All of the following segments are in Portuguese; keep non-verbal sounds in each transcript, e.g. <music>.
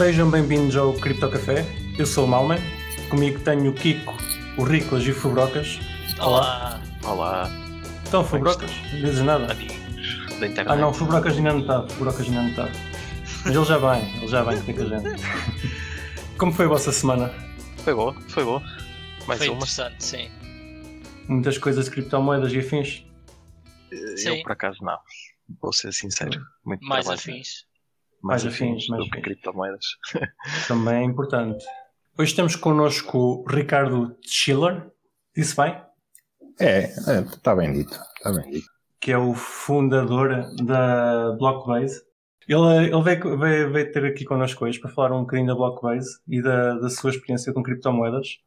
Sejam bem-vindos ao Cripto Café. Eu sou o Malman. Comigo tenho o Kiko, o Riclas e o Fubrocas. Olá. Olá. Então, Fubrocas, não dizes nada? Amigos da internet. Ah não, Fubrocas ainda não está. Fubrocas ainda não está. Mas ele já vem, ele já vem com a gente. <laughs> Como foi a vossa semana? Foi boa, foi boa. Mais Foi uma. interessante, sim. Muitas coisas de criptomoedas e afins? Sim. Eu por acaso não. Vou ser sincero. Muito Mais trabalho. afins. Mais afins, mais do que criptomoedas. <laughs> Também é importante. Hoje temos connosco o Ricardo Schiller, disse bem? É, está bem dito. Está bem dito. que é o fundador da Blockbase. Ele, ele veio, veio- veio ter aqui connosco hoje para falar um bocadinho da Blockbase e da, da sua experiência com criptomoedas.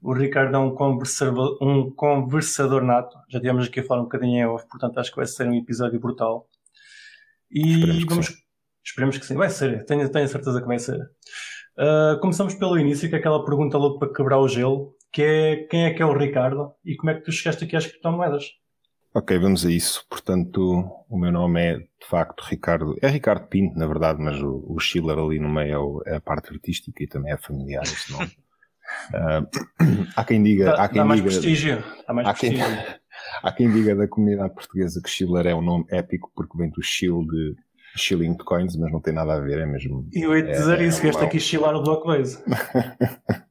O Ricardo é um, conversador, um conversador nato. Já tivemos aqui a falar um bocadinho em off, portanto acho que vai ser um episódio brutal. E vamos. sim. Esperemos que sim. Vai ser, tenho, tenho a certeza que vai ser. Uh, começamos pelo início, que é aquela pergunta logo para quebrar o gelo, que é quem é que é o Ricardo e como é que tu chegaste aqui às criptomoedas? Ok, vamos a isso. Portanto, o meu nome é, de facto, Ricardo. É Ricardo Pinto, na verdade, mas o, o Schiller ali no meio é, é a parte artística e também é familiar esse nome. <laughs> Ah, há quem diga. Dá, há quem dá mais diga prestígio. Dá mais há quem, prestígio. <laughs> há quem diga da comunidade portuguesa que Schiller é um nome épico porque vem do Shield de Shilling Coins, mas não tem nada a ver, é mesmo. E eu ia te dizer É, isso, vieste é, aqui chilar o Blockbase. <laughs>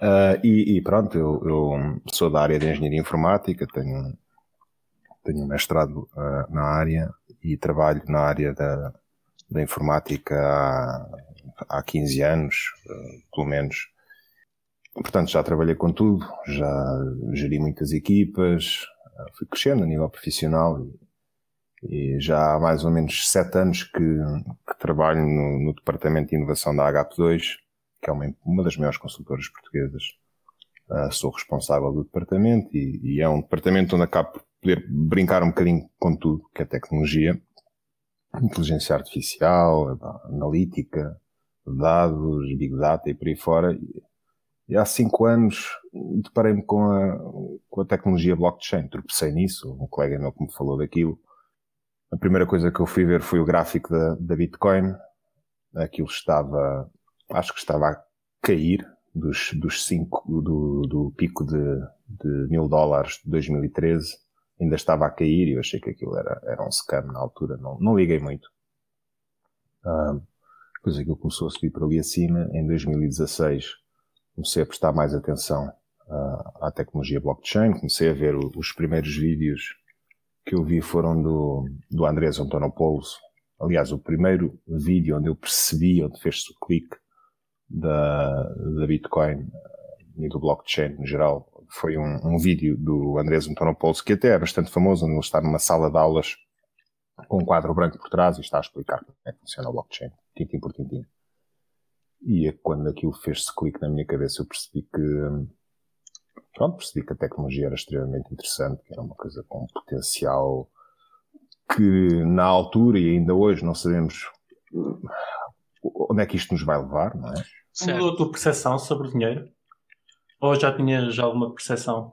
Ah, e, e pronto, eu, eu sou da área de engenharia informática, tenho, tenho um mestrado ah, na área e trabalho na área da, da informática há, há 15 anos, ah, pelo menos. Portanto, já trabalhei com tudo, já geri muitas equipas, fui crescendo a nível profissional e, já há mais ou menos sete anos que, que trabalho no, no departamento de inovação da HAP2, que é uma, uma das maiores consultoras portuguesas. Ah, sou responsável do departamento e, e é um departamento onde acabo por poder brincar um bocadinho com tudo, que é tecnologia, inteligência artificial, analítica, dados, big data e por aí fora. E há cinco anos deparei-me com a, com a tecnologia blockchain, tropecei nisso, um colega meu que me falou daquilo. A primeira coisa que eu fui ver foi o gráfico da, da Bitcoin. Aquilo estava, acho que estava a cair dos, dos cinco, do, do pico de, de mil dólares de 2013. Ainda estava a cair e eu achei que aquilo era, era um scam na altura. Não, não liguei muito. Ah, depois aquilo começou a subir para ali acima. Em 2016 comecei a prestar mais atenção ah, à tecnologia blockchain. Comecei a ver o- os primeiros vídeos que eu vi foram do, do Andrés Antonopoulos. Aliás, o primeiro vídeo onde eu percebi, onde fez-se o clique da, da Bitcoin eh, e do blockchain no geral, foi um, um vídeo do Andrés Antonopoulos, que até é bastante famoso, onde ele está numa sala de aulas com um quadro branco por trás e está a explicar como é que funciona o blockchain, tintim por tintim. E é quando aquilo fez-se clique na minha cabeça, eu percebi que, hum, pronto, percebi que a tecnologia era extremamente interessante, que era uma coisa com potencial que na altura e ainda hoje não sabemos onde é que isto nos vai levar, não é? Certo. Mudou a tua percepção sobre o dinheiro? Ou já tinhas alguma percepção?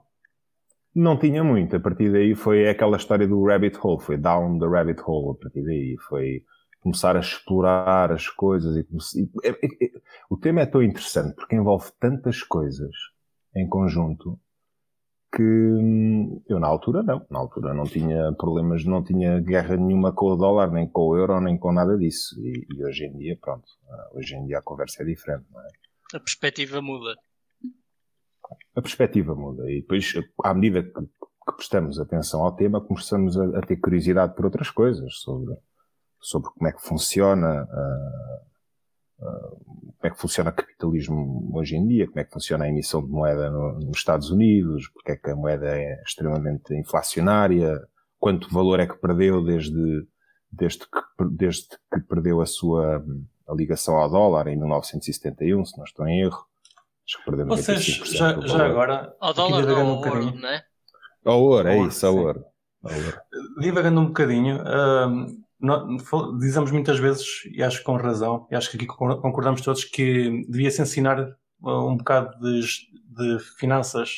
Não tinha muito. A partir daí foi aquela história do rabbit hole, foi down the rabbit hole. A partir daí foi começar a explorar as coisas e, comece- e- o tema é tão interessante porque envolve tantas coisas em conjunto que hum, eu na altura não, na altura não tinha problemas, não tinha guerra nenhuma com o dólar, nem com o euro, nem com nada disso. E, e hoje em dia, pronto, ah, hoje em dia a conversa é diferente, não é? A perspectiva muda. a perspectiva muda e depois, à medida que, que prestamos atenção ao tema, começamos a, a ter curiosidade por outras coisas, sobre, sobre como é que funciona, ah, como é que funciona o capitalismo hoje em dia, como é que funciona a emissão de moeda no- nos Estados Unidos, porque é que a moeda é extremamente inflacionária, quanto valor é que perdeu desde, desde, que, desde que perdeu a sua a ligação ao dólar em 1971, se não estou em erro. Acho que perdeu Vocês, 95% já, do já agora, Ao dólar ou divagando um ao ouro, bocadinho, não é? Ao ouro, é isso, ao ouro. Ao divagando um bocadinho, hum, dizemos muitas vezes, e acho que com razão, e acho que aqui concor- concordamos todos, que devia-se ensinar uh, um bocado de, de finanças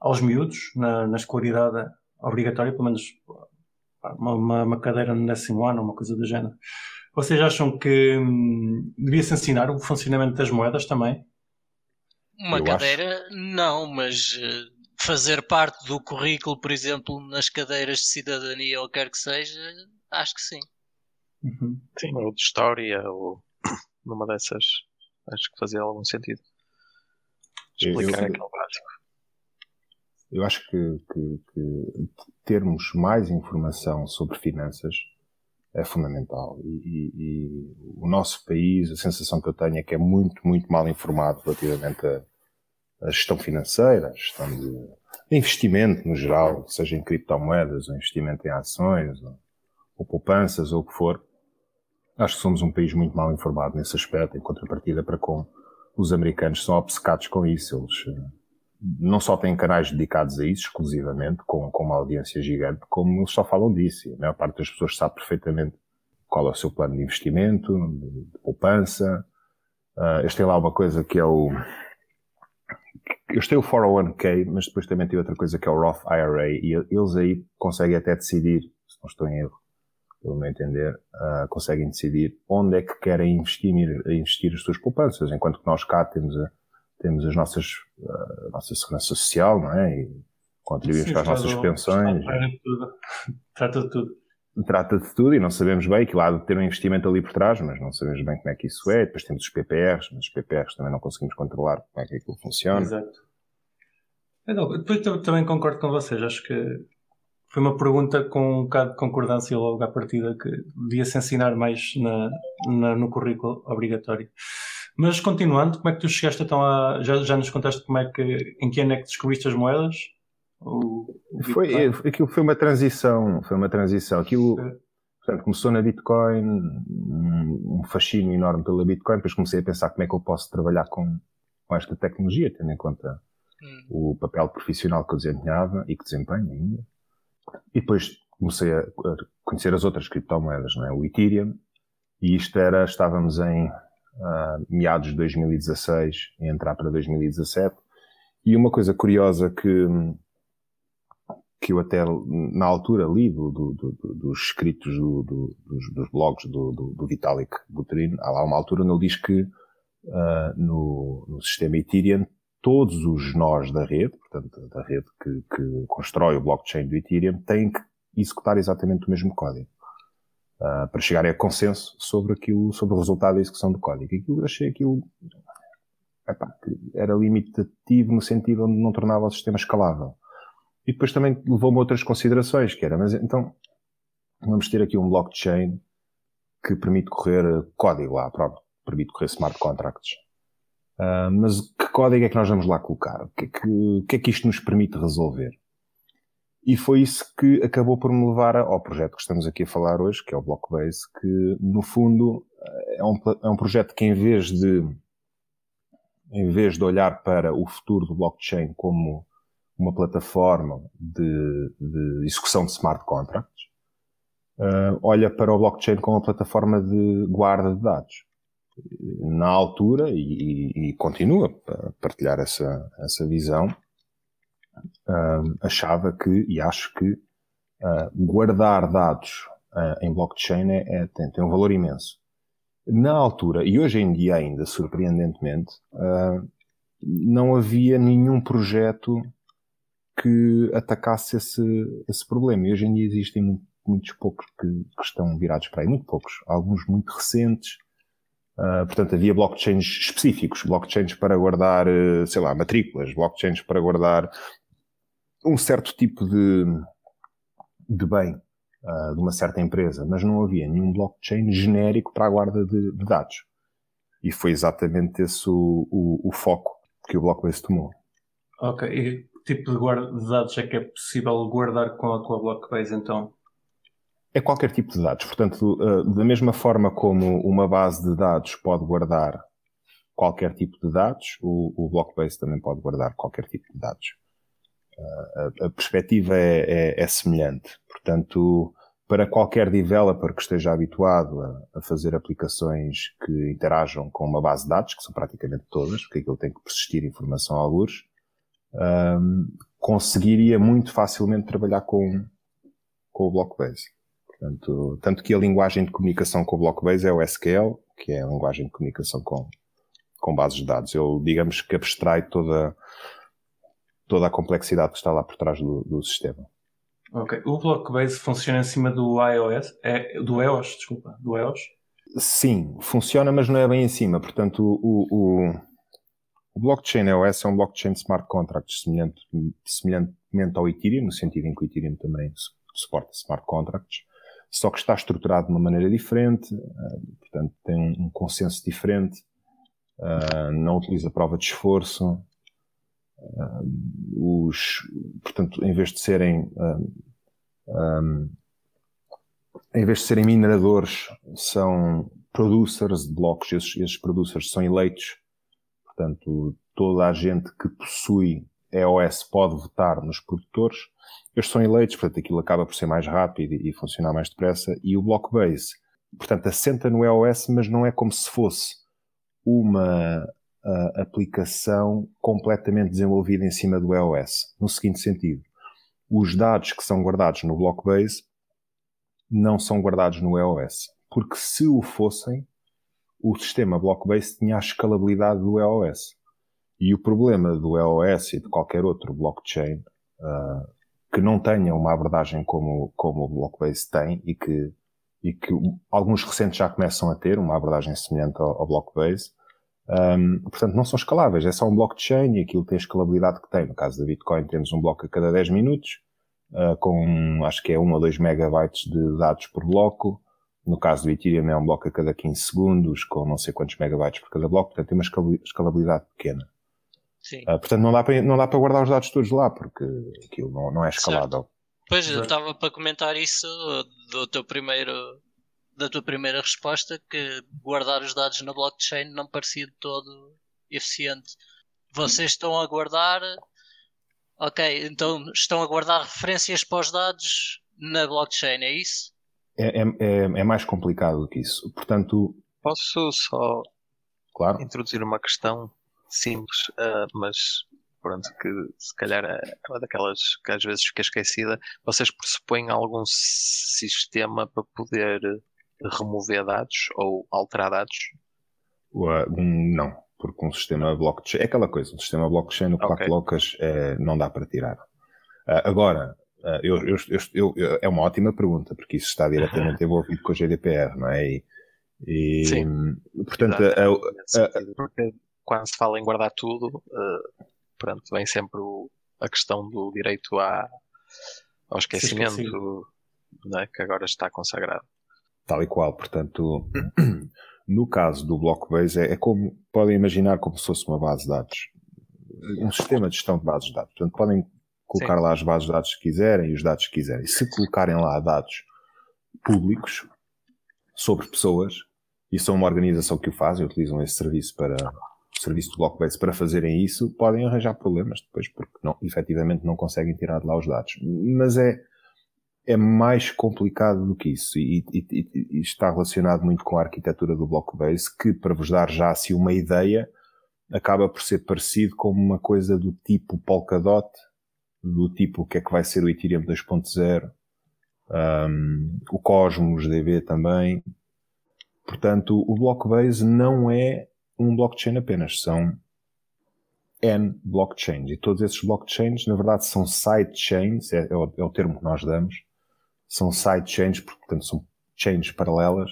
aos miúdos, na, na escolaridade obrigatória, pelo menos uma, uma, uma cadeira no décimo ano, uma coisa do género. Vocês acham que hum, devia-se ensinar o funcionamento das moedas também? Uma Eu cadeira, não, mas eh, fazer parte do currículo, por exemplo, nas cadeiras de cidadania ou quer que seja, acho que sim. Uhum. Sim, ou de história, ou <clears throat> numa dessas. Acho que fazia algum sentido. Explicar eu- aquele básico. Eu acho que, que- que termos mais informação sobre finanças é fundamental. E, e- e o nosso país, a sensação que eu tenho é que é muito, muito mal informado relativamente à, à gestão financeira, à gestão de, de investimento no geral, seja em criptomoedas, ou investimento em ações, ou, ou poupanças, ou o que for. Acho que somos um país muito mal informado nesse aspecto, em contrapartida para com os americanos são obcecados com isso. Eles, eh, não só têm canais dedicados a isso exclusivamente, com, com uma audiência gigante, como eles só falam disso. E a maior parte das pessoas sabe perfeitamente qual é o seu plano de investimento, de, de poupança. Uh, eles têm lá uma coisa que é o. Eles têm o 401k, mas depois também tem outra coisa que é o Roth IRA, e eles aí conseguem até decidir, se não estou em erro, pelo meu entender, uh, conseguem decidir onde é que querem investir, investir as suas poupanças, enquanto que nós cá temos a, temos as nossas, a nossa segurança social, não é? E contribuímos Sim, para as nossas pensões. Trata de tudo. <laughs> Trata de tudo. Trata de tudo e não sabemos bem que lá de ter um investimento ali por trás, mas não sabemos bem como é que isso é. Depois temos os PPRs, mas os PPRs também não conseguimos controlar como é que aquilo funciona. Exato. Então, depois também concordo com vocês. Acho que foi uma pergunta com um bocado de concordância logo à partida que devia-se ensinar mais na, na- no currículo obrigatório. Mas continuando, como é que tu chegaste então a. Já, já nos contaste como é que. Em que ano é que descobriste as moedas? O, o Foi, aquilo foi uma transição, foi uma transição. Aquilo, portanto, começou na Bitcoin, um um fascínio enorme pela Bitcoin, depois comecei a pensar como é que eu posso trabalhar com, com esta tecnologia, tendo em conta Hum. o papel profissional que eu desempenhava e que desempenho ainda. E depois comecei a a conhecer as outras criptomoedas, não é? O Ethereum. E isto era, estávamos em ah, meados de 2016 e entrar para 2017. E uma coisa curiosa que, que eu até na altura li do, do- do- do- dos escritos do- do- dos, dos blogs do, Vitalik Buterin, há lá uma altura onde ele diz que ah, no, no sistema Ethereum todos os nós da rede, portanto da rede que, que constrói o blockchain do Ethereum, têm que executar exatamente o mesmo código. ah, para chegarem a consenso sobre aquilo, sobre o resultado da execução do código. E aquilo, achei aquilo epá, era limitativo no sentido onde não tornava o sistema escalável. E depois também levou-me outras considerações, que era, mas então, vamos ter aqui um blockchain que permite correr código lá, pronto, permite correr smart contracts. Ah, mas que código é que nós vamos lá colocar? O que, é que, que é que isto nos permite resolver? E foi isso que acabou por me levar ao projeto que estamos aqui a falar hoje, que é o Blockbase, que no fundo é um, é um projeto que em vez de em vez de olhar para o futuro do blockchain como uma plataforma de, de execução de smart contracts, ah, olha para o blockchain como uma plataforma de guarda de dados. Na altura, e, e- continua a partilhar essa, essa visão, ah, achava que, e acho que, ah, guardar dados ah, em blockchain é, é- tem, tem um valor imenso. Na altura, e hoje em dia ainda, surpreendentemente, ah, não havia nenhum projeto que atacasse esse, esse problema. E hoje em dia existem mu- muitos poucos que, que estão virados para aí, muito poucos, alguns muito recentes. Ah, portanto, havia blockchains específicos, blockchains para guardar, eh, sei lá, matrículas, blockchains para guardar um certo tipo de, de bem ah, de uma certa empresa, mas não havia nenhum blockchain genérico para a guarda de, de dados. E foi exatamente esse o, o, o foco que o Blockbase tomou. Ok, e que tipo de, guarda de dados é que é possível guardar com a, com a Blockbase então? É qualquer tipo de dados. Portanto, uh, da mesma forma como uma base de dados pode guardar qualquer tipo de dados, o, o Blockbase também pode guardar qualquer tipo de dados. Uh, a, a perspectiva é, é, é, semelhante. Portanto, para qualquer developer que esteja habituado a, a, fazer aplicações que interajam com uma base de dados, que são praticamente todas, porque aquilo tem que persistir informação a alguns, um, conseguiria muito facilmente trabalhar com, com o Blockbase. Portanto, tanto que a linguagem de comunicação com o Blockbase é o SQL, que é a linguagem de comunicação com, com bases de dados. Ele, digamos que abstrai toda, toda a complexidade que está lá por trás do, do sistema. Ok. O Blockbase funciona em cima do iOS, é, do EOS, desculpa, do EOS? Sim, funciona, mas não é bem em cima. Portanto, o, o, o blockchain EOS é um blockchain smart contract semelhante, semelhantemente ao Ethereum, no sentido em que o Ethereum também suporta smart contracts, só que está estruturado de uma maneira diferente, uh, portanto tem um, consenso diferente, uh, não utiliza prova de esforço, uh, os, portanto, em vez de serem em vez de serem mineradores, são producers de blocos. Esses, esses producers são eleitos. Portanto, toda a gente que possui EOS pode votar nos produtores. Eles são eleitos, portanto, aquilo acaba por ser mais rápido e, funcionar mais depressa. E o Blockbase, portanto, assenta no EOS, mas não é como se fosse uma aplicação completamente desenvolvida em cima do EOS. No seguinte sentido, os dados que são guardados no Blockbase não são guardados no EOS. Porque se o fossem, o sistema Blockbase tinha a escalabilidade do EOS. E o problema do EOS e de qualquer outro blockchain uh, que não tenha uma abordagem como, como o Blockbase tem e que, e que alguns recentes já começam a ter uma abordagem semelhante ao, ao Blockbase, um, portanto, não são escaláveis. É só um blockchain e aquilo tem a escalabilidade que tem. No caso da Bitcoin, temos um bloco a cada 10 minutos uh, com acho que é 1 ou 2 megabytes de dados por bloco. No caso do Ethereum é um bloco a cada 15 segundos, com não sei quantos megabytes por cada bloco, portanto tem uma escalabilidade pequena. Sim. Uh, portanto não dá, para, não dá para guardar os dados todos lá, porque aquilo não, não é escalável. Certo. Pois, eu estava para comentar isso do teu primeiro, da tua primeira resposta, que guardar os dados na blockchain não parecia de todo eficiente. Vocês estão a guardar Ok, então estão a guardar referências para os dados na blockchain, é isso? É, é, é, é mais complicado do que isso. Portanto. Posso só claro. introduzir uma questão simples, uh, mas pronto, que se calhar é uma daquelas que às vezes fica esquecida. Vocês pressupõem algum sistema para poder remover dados ou alterar dados? Uh, não porque um sistema blockchain é aquela coisa, um sistema blockchain no okay. colocas é, não dá para tirar. Uh, agora, uh, eu, eu, eu, é uma ótima pergunta, porque isso está diretamente <laughs> envolvido com o GDPR, não é? E, e Sim. portanto, porque quando se fala em guardar tudo, uh, pronto, vem sempre o, a questão do direito à, ao esquecimento, é? que agora está consagrado. Tal e qual, portanto, No caso do Blockbase, é, é como, podem imaginar como se fosse uma base de dados. Um sistema de gestão de bases de dados. Portanto, podem colocar Sim. lá as bases de dados que quiserem e os dados que quiserem. Se colocarem lá dados públicos sobre pessoas, e são uma organização que o faz, e utilizam esse serviço para, serviço do Blockbase para fazerem isso, podem arranjar problemas depois, porque não, efetivamente não conseguem tirar de lá os dados. Mas é, é mais complicado do que isso e, e, e, está relacionado muito com a arquitetura do Blockbase, que, para vos dar já assim uma ideia, acaba por ser parecido com uma coisa do tipo Polkadot, do tipo o que é que vai ser o Ethereum 2.0, um, o Cosmos DB também. Portanto, o Blockbase não é um blockchain apenas, são N blockchains. E todos esses blockchains, na verdade, são sidechains, é, é, o, é o termo que nós damos, são sidechains, portanto são chains paralelas,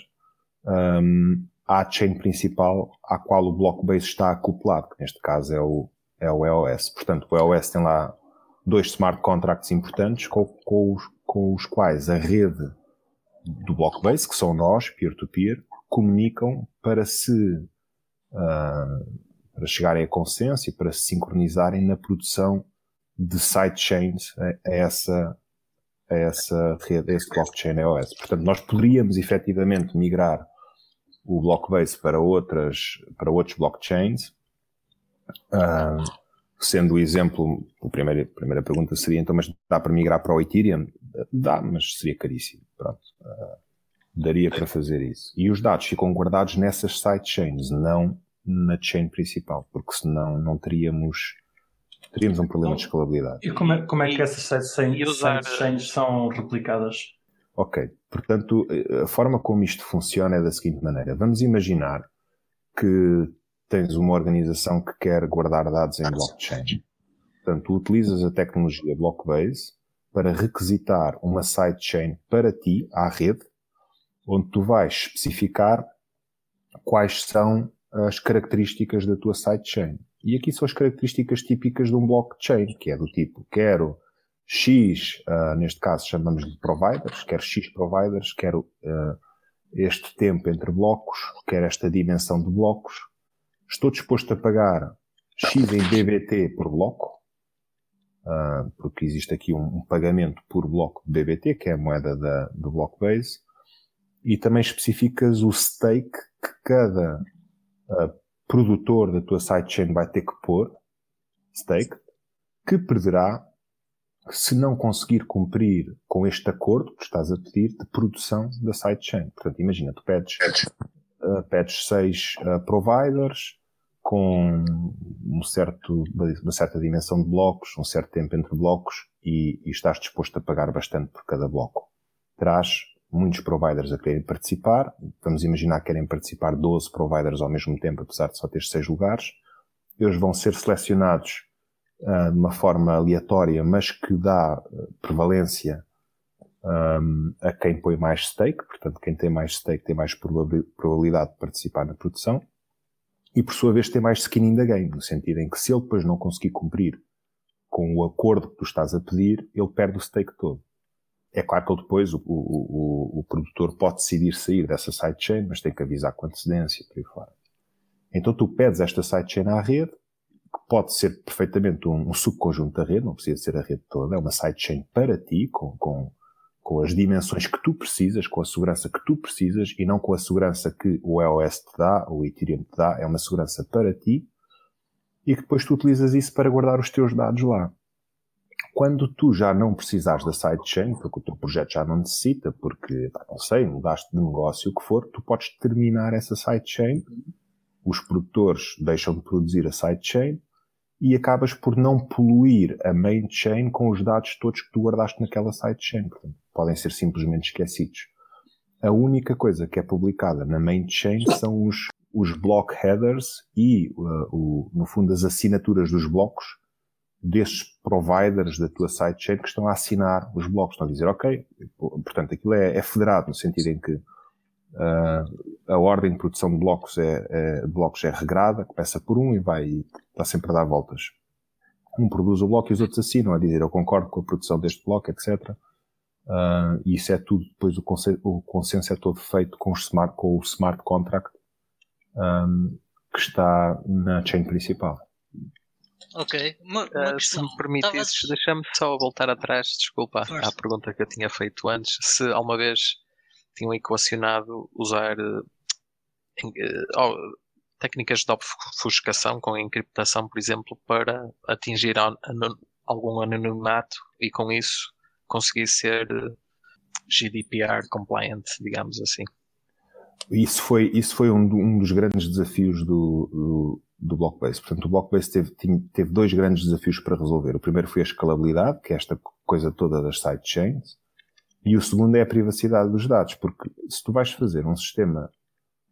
um, à chain principal à qual o Blockbase está acoplado, que neste caso é o, é o EOS. Portanto, o EOS tem lá dois smart contracts importantes com, com, os, com os quais a rede do Blockbase, que são nós, peer-to-peer, -peer, comunicam para se uh, para chegarem a consenso e para se sincronizarem na produção de sidechains a, a essa a essa rede, a esse blockchain EOS. Portanto, nós poderíamos efetivamente migrar o Blockbase para outras, para outros blockchains. Uh, sendo o exemplo, a primeira, a primeira pergunta seria então, mas dá para migrar para o Ethereum? Dá, mas seria caríssimo. Pronto. Uh, daria para fazer isso. E os dados ficam guardados nessas sidechains, não na chain principal, porque senão não teríamos teríamos um problema de escalabilidade. E como é, como é que essas sidechains são replicadas? Ok, portanto, a forma como isto funciona é da seguinte maneira. Vamos imaginar que tens uma organização que quer guardar dados em blockchain. Portanto, tu utilizas a tecnologia Blockbase para requisitar uma sidechain para ti, à rede, onde tu vais especificar quais são as características da tua sidechain. E aqui são as características típicas de um blockchain, que é do tipo, quero X, uh, neste caso chamamos de providers, quero X providers, quero uh, este tempo entre blocos, quero esta dimensão de blocos, estou disposto a pagar X em BBT por bloco, uh, porque existe aqui um, um, pagamento por bloco de BBT, que é a moeda da, do Blockbase, e também especificas o stake que cada uh, produtor da tua sidechain vai ter que pôr, stake, que perderá se não conseguir cumprir com este acordo que estás a pedir de produção da sidechain. Portanto, imagina, tu pedes, uh, pedes seis uh, providers com um certo, uma certa dimensão de blocos, um certo tempo entre blocos e, e estás disposto a pagar bastante por cada bloco. Terás muitos providers a quererem participar. Vamos imaginar que querem participar 12 providers ao mesmo tempo, apesar de só ter 6 lugares. Eles vão ser selecionados uh, de uma forma aleatória, mas que dá ah, prevalência um, a quem põe mais stake, portanto, quem tem mais stake tem mais probabilidade de participar na produção, e por sua vez tem mais skin in the game, no sentido em que se ele depois não conseguir cumprir com o acordo que tu estás a pedir, ele perde o stake todo. É claro que depois, o, o, o, o produtor pode decidir sair dessa sidechain, mas tem que avisar com antecedência, por aí fora. Então tu pedes esta sidechain à rede, pode ser perfeitamente um, um, subconjunto da rede, não precisa ser a rede toda, é uma sidechain para ti, com, com, com as dimensões que tu precisas, com a segurança que tu precisas e não com a segurança que o EOS te dá, o Ethereum te dá, é uma segurança para ti e que depois tu utilizas isso para guardar os teus dados lá. Quando tu já não precisares da sidechain, porque o teu projeto já não necessita, porque, não sei, mudaste de negócio, o que for, tu podes terminar essa sidechain, os produtores deixam de produzir a sidechain e acabas por não poluir a main chain com os dados todos que tu guardaste naquela sidechain. Podem ser simplesmente esquecidos. A única coisa que é publicada na main chain são os, os block headers e, uh, o, no fundo, as assinaturas dos blocos desses providers da tua sidechain que estão a assinar os blocos. Estão a dizer, ok, portanto, aquilo é, é federado no sentido em que uh, a ordem de produção de blocos é, é, blocos é regrada, começa por um e vai, está sempre a dar voltas. Um produz o bloco e os outros assinam, a dizer eu concordo com a produção deste bloco, etc. Uh, e isso é tudo, depois o, consenso, o consenso é todo feito com, smart, com o smart contract um, que está na chain principal. Ok. Uma, uma uh, se me permitires, Tava... deixa-me só voltar atrás, desculpa, Força. à pergunta que eu tinha feito antes. Se alguma vez tinham equacionado usar uh, uh, técnicas de obfuscação com encriptação, por exemplo, para atingir algum anonimato e com isso conseguir ser eh, GDPR compliant, digamos assim. Isso foi, isso foi um, um dos grandes desafios do, do, do, Blockbase. Portanto, o Blockbase teve, teve dois grandes desafios para resolver. O primeiro foi a escalabilidade, que é esta coisa toda das sidechains, e o segundo é a privacidade dos dados, porque se tu vais fazer um sistema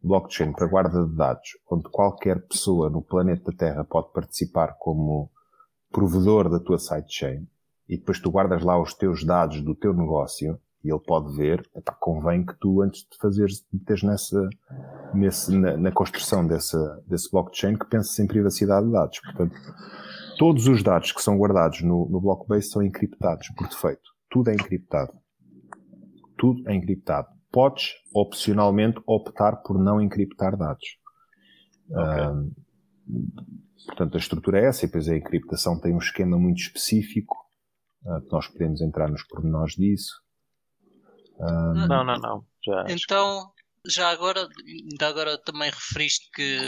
blockchain para guarda de dados, onde qualquer pessoa no planeta Terra pode participar como provedor da tua sidechain, e depois tu guardas lá os teus dados do teu negócio, e ele pode ver, epá, convém que tu, antes de fazeres, meteres nessa, nesse, na, na, construção dessa, desse blockchain, que penses em privacidade de dados. Portanto, todos os dados que são guardados no, no Blockbase são encriptados por defeito. Tudo é encriptado. Tudo é encriptado podes opcionalmente optar por não encriptar dados. Okay. portanto, a estrutura é essa, e depois a encriptação tem um esquema muito específico, uh, que nós podemos entrar nos pormenores disso. Não, não, não. Já então, já agora, ainda agora também referiste que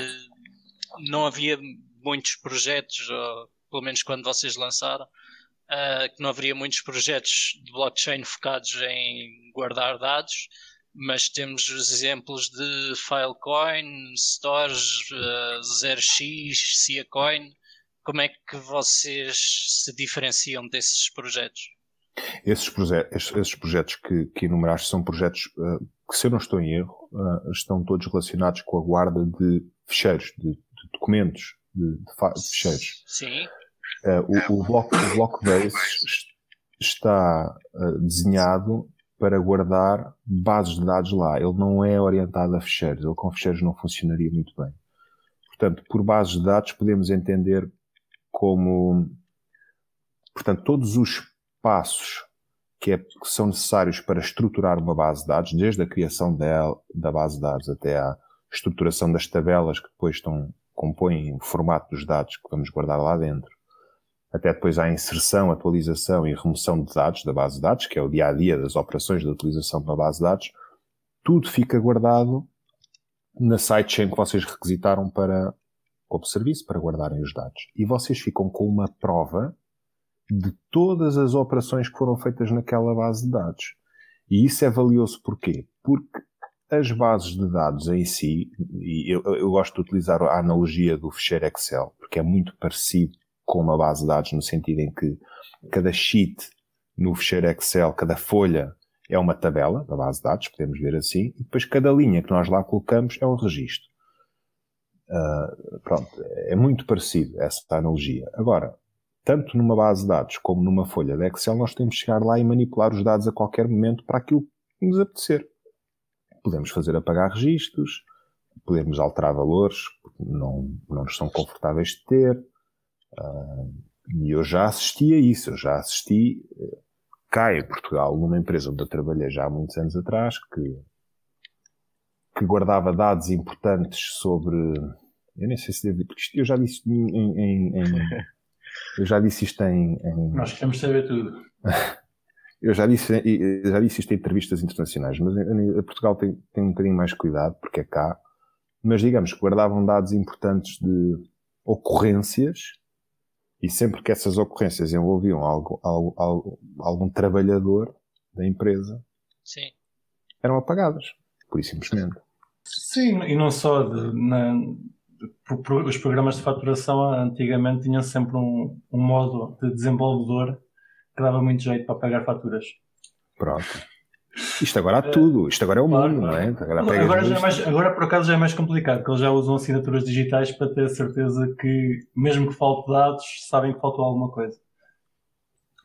não havia muitos projetos, ou, pelo menos quando vocês lançaram, uh, que não haveria muitos projetos de blockchain focados em guardar dados mas temos os exemplos de Filecoin, Stores, uh, 0x, Siacoin. Como é que vocês se diferenciam desses projetos? Esses, proje esses projetos que, que enumeraste são projetos uh, que, se eu não estou em erro, uh, estão todos relacionados com a guarda de ficheiros, de, de documentos, de, de, de, ficheiros. Sim. Uh, o, o, bloco, o Blockbase está desenhado para guardar bases de dados lá. Ele não é orientado a ficheiros. Ele com ficheiros não funcionaria muito bem. Portanto, por bases de dados podemos entender como, portanto, todos os passos que, é, que, são necessários para estruturar uma base de dados, desde a criação dela, da base de dados até à estruturação das tabelas que depois estão, compõem o formato dos dados que vamos guardar lá dentro, até depois à inserção, atualização e remoção de dados da base de dados, que é o dia a dia das operações de utilização uma base de dados, tudo fica guardado na sidechain que vocês requisitaram para, como serviço, para guardarem os dados. E vocês ficam com uma prova de todas as operações que foram feitas naquela base de dados. E isso é valioso porquê? Porque as bases de dados em si, e eu, eu gosto de utilizar a analogia do ficheiro Excel, porque é muito parecido com uma base de dados no sentido em que cada sheet no ficheiro Excel, cada folha é uma tabela da base de dados, podemos ver assim, e depois cada linha que nós lá colocamos é um registro. Uh, pronto, é muito parecido essa analogia. Agora, tanto numa base de dados como numa folha de Excel, nós temos que chegar lá e manipular os dados a qualquer momento para aquilo que nos apetecer. Podemos fazer apagar registros, podemos alterar valores que não, não nos são confortáveis de ter. Uh, e eu já assisti a isso, eu já assisti uh, cá em Portugal, numa empresa onde eu trabalhei já há muitos anos atrás, que, que guardava dados importantes sobre. Eu nem sei se devo. Eu já disse em, em, em <laughs> Eu já disse isto em. em... Nós queremos saber tudo. <laughs> eu já disse, já disse isto em entrevistas internacionais, mas em, Portugal tem, tem um bocadinho mais cuidado, porque é cá. Mas digamos que guardavam dados importantes de ocorrências e sempre que essas ocorrências envolviam algum, algum, algum trabalhador da empresa, Sim. eram apagadas, por e simplesmente. Sim, e não só de, na, os programas de faturação antigamente tinham sempre um, um modo de desenvolvedor que dava muito jeito para pagar faturas. Pronto. Isto agora há tudo, isto agora é o mundo, não é? Agora, agora, é mais, agora, por acaso já é mais complicado, porque eles já usam assinaturas digitais para ter certeza que, mesmo que falte dados, sabem que faltou alguma coisa.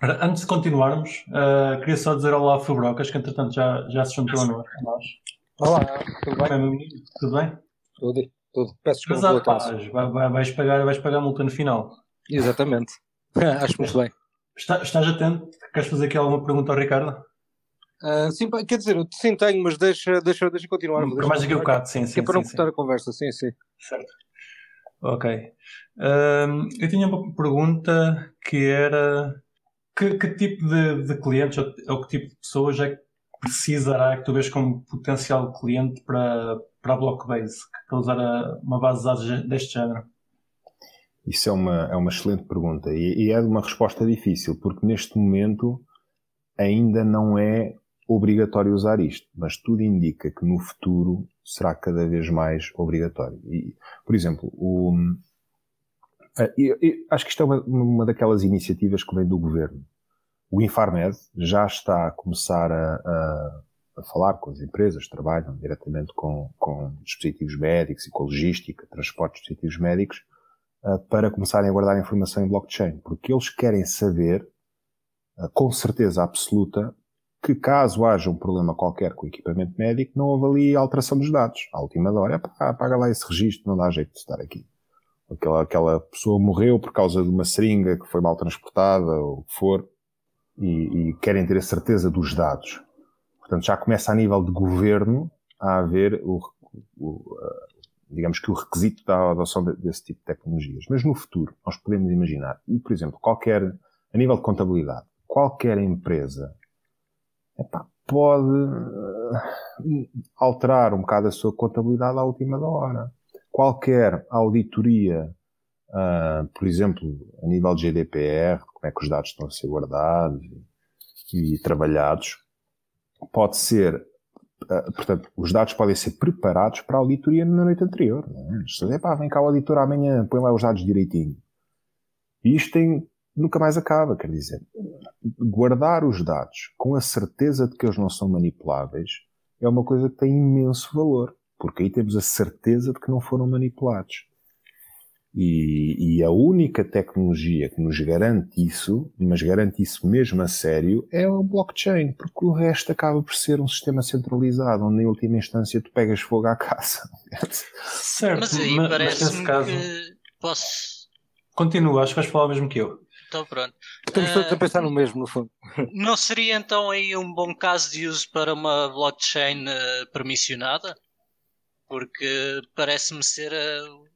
Ora, antes de continuarmos, uh, queria só dizer olá a Fubrocas, que entretanto já, já se juntou a nós. Olá, tudo bem? Tudo bem? Tudo tudo. Peço desculpa pelo vai, vais, pagar, vais pagar a multa no final. Exatamente. <laughs> Acho muito bem. Está, estás atento? Queres fazer aqui alguma pergunta ao Ricardo? Uh, sim, quer dizer, sim tenho, mas deixa, deixa, deixa continuar. Por mais aqui um bocado, sim, sim. Que é para sim, não cortar a conversa, sim, sim. Certo. Ok. Eu tinha uma pergunta que era que, que tipo de, de, clientes ou, ou que tipo de pessoas é que precisará que tu vês como potencial cliente para, para a Blockbase, que usar uma base de dados deste género? Isso é uma, é uma excelente pergunta e, e é uma resposta difícil, porque neste momento ainda não é obrigatório usar isto, mas tudo indica que no futuro será cada vez mais obrigatório. E, por exemplo, o, eu, eu acho que isto é uma, uma, daquelas iniciativas que vem do governo. O Infarmed já está a começar a, a, a falar com as empresas que trabalham diretamente com, com dispositivos médicos e com logística, transporte de dispositivos médicos, uh, para começarem a guardar informação em blockchain, porque eles querem saber, uh, com certeza absoluta, que caso haja um problema qualquer com o equipamento médico, não avalie a alteração dos dados. À última hora, apaga lá esse registro, não dá jeito de estar aqui. Aquela, aquela pessoa morreu por causa de uma seringa que foi mal transportada, ou o que for, e, e querem ter a certeza dos dados. Portanto, já começa a nível de governo a haver o, o digamos que o requisito da adoção desse tipo de tecnologias. Mas no futuro, nós podemos imaginar, por exemplo, qualquer, a nível de contabilidade, qualquer empresa epá, pode uh, alterar um bocado a sua contabilidade à última hora. Qualquer auditoria, uh, por exemplo, a nível de GDPR, como é que os dados estão a ser guardados e, e trabalhados, pode ser, uh, portanto, os dados podem ser preparados para a auditoria na noite anterior. Não é? Se pá, vem cá o auditor amanhã, põe lá os dados direitinho. E isto tem nunca mais acaba. Quer dizer, guardar os dados com a certeza de que eles não são manipuláveis é uma coisa que tem imenso valor, porque aí temos a certeza de que não foram manipulados. E, e, a única tecnologia que nos garante isso, mas garante isso mesmo a sério, é o blockchain, porque o resto acaba por ser um sistema centralizado, onde em última instância tu pegas fogo à casa. certo, mas aí parece-me caso... que posso. Continua, acho que vais falar o mesmo que eu. Então pronto. Estamos todos uh, a pensar no mesmo, no fundo. Não seria então aí um bom caso de uso para uma blockchain uh, permissionada? Porque parece-me ser uh,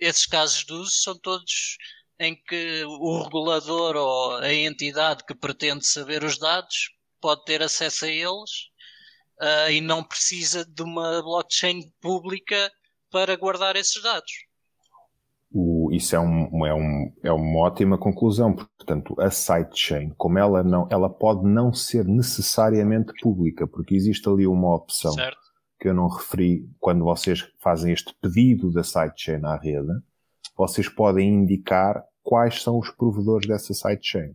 esses casos de uso são todos em que o regulador ou a entidade que pretende saber os dados pode ter acesso a eles uh, e não precisa de uma blockchain pública para guardar esses dados. O, isso é, um, é, um, é uma ótima conclusão. Portanto, a sidechain, como ela não, ela pode não ser necessariamente pública, porque existe ali uma opção certo que eu não referi quando vocês fazem este pedido da sidechain à rede, vocês podem indicar quais são os provedores dessa sidechain.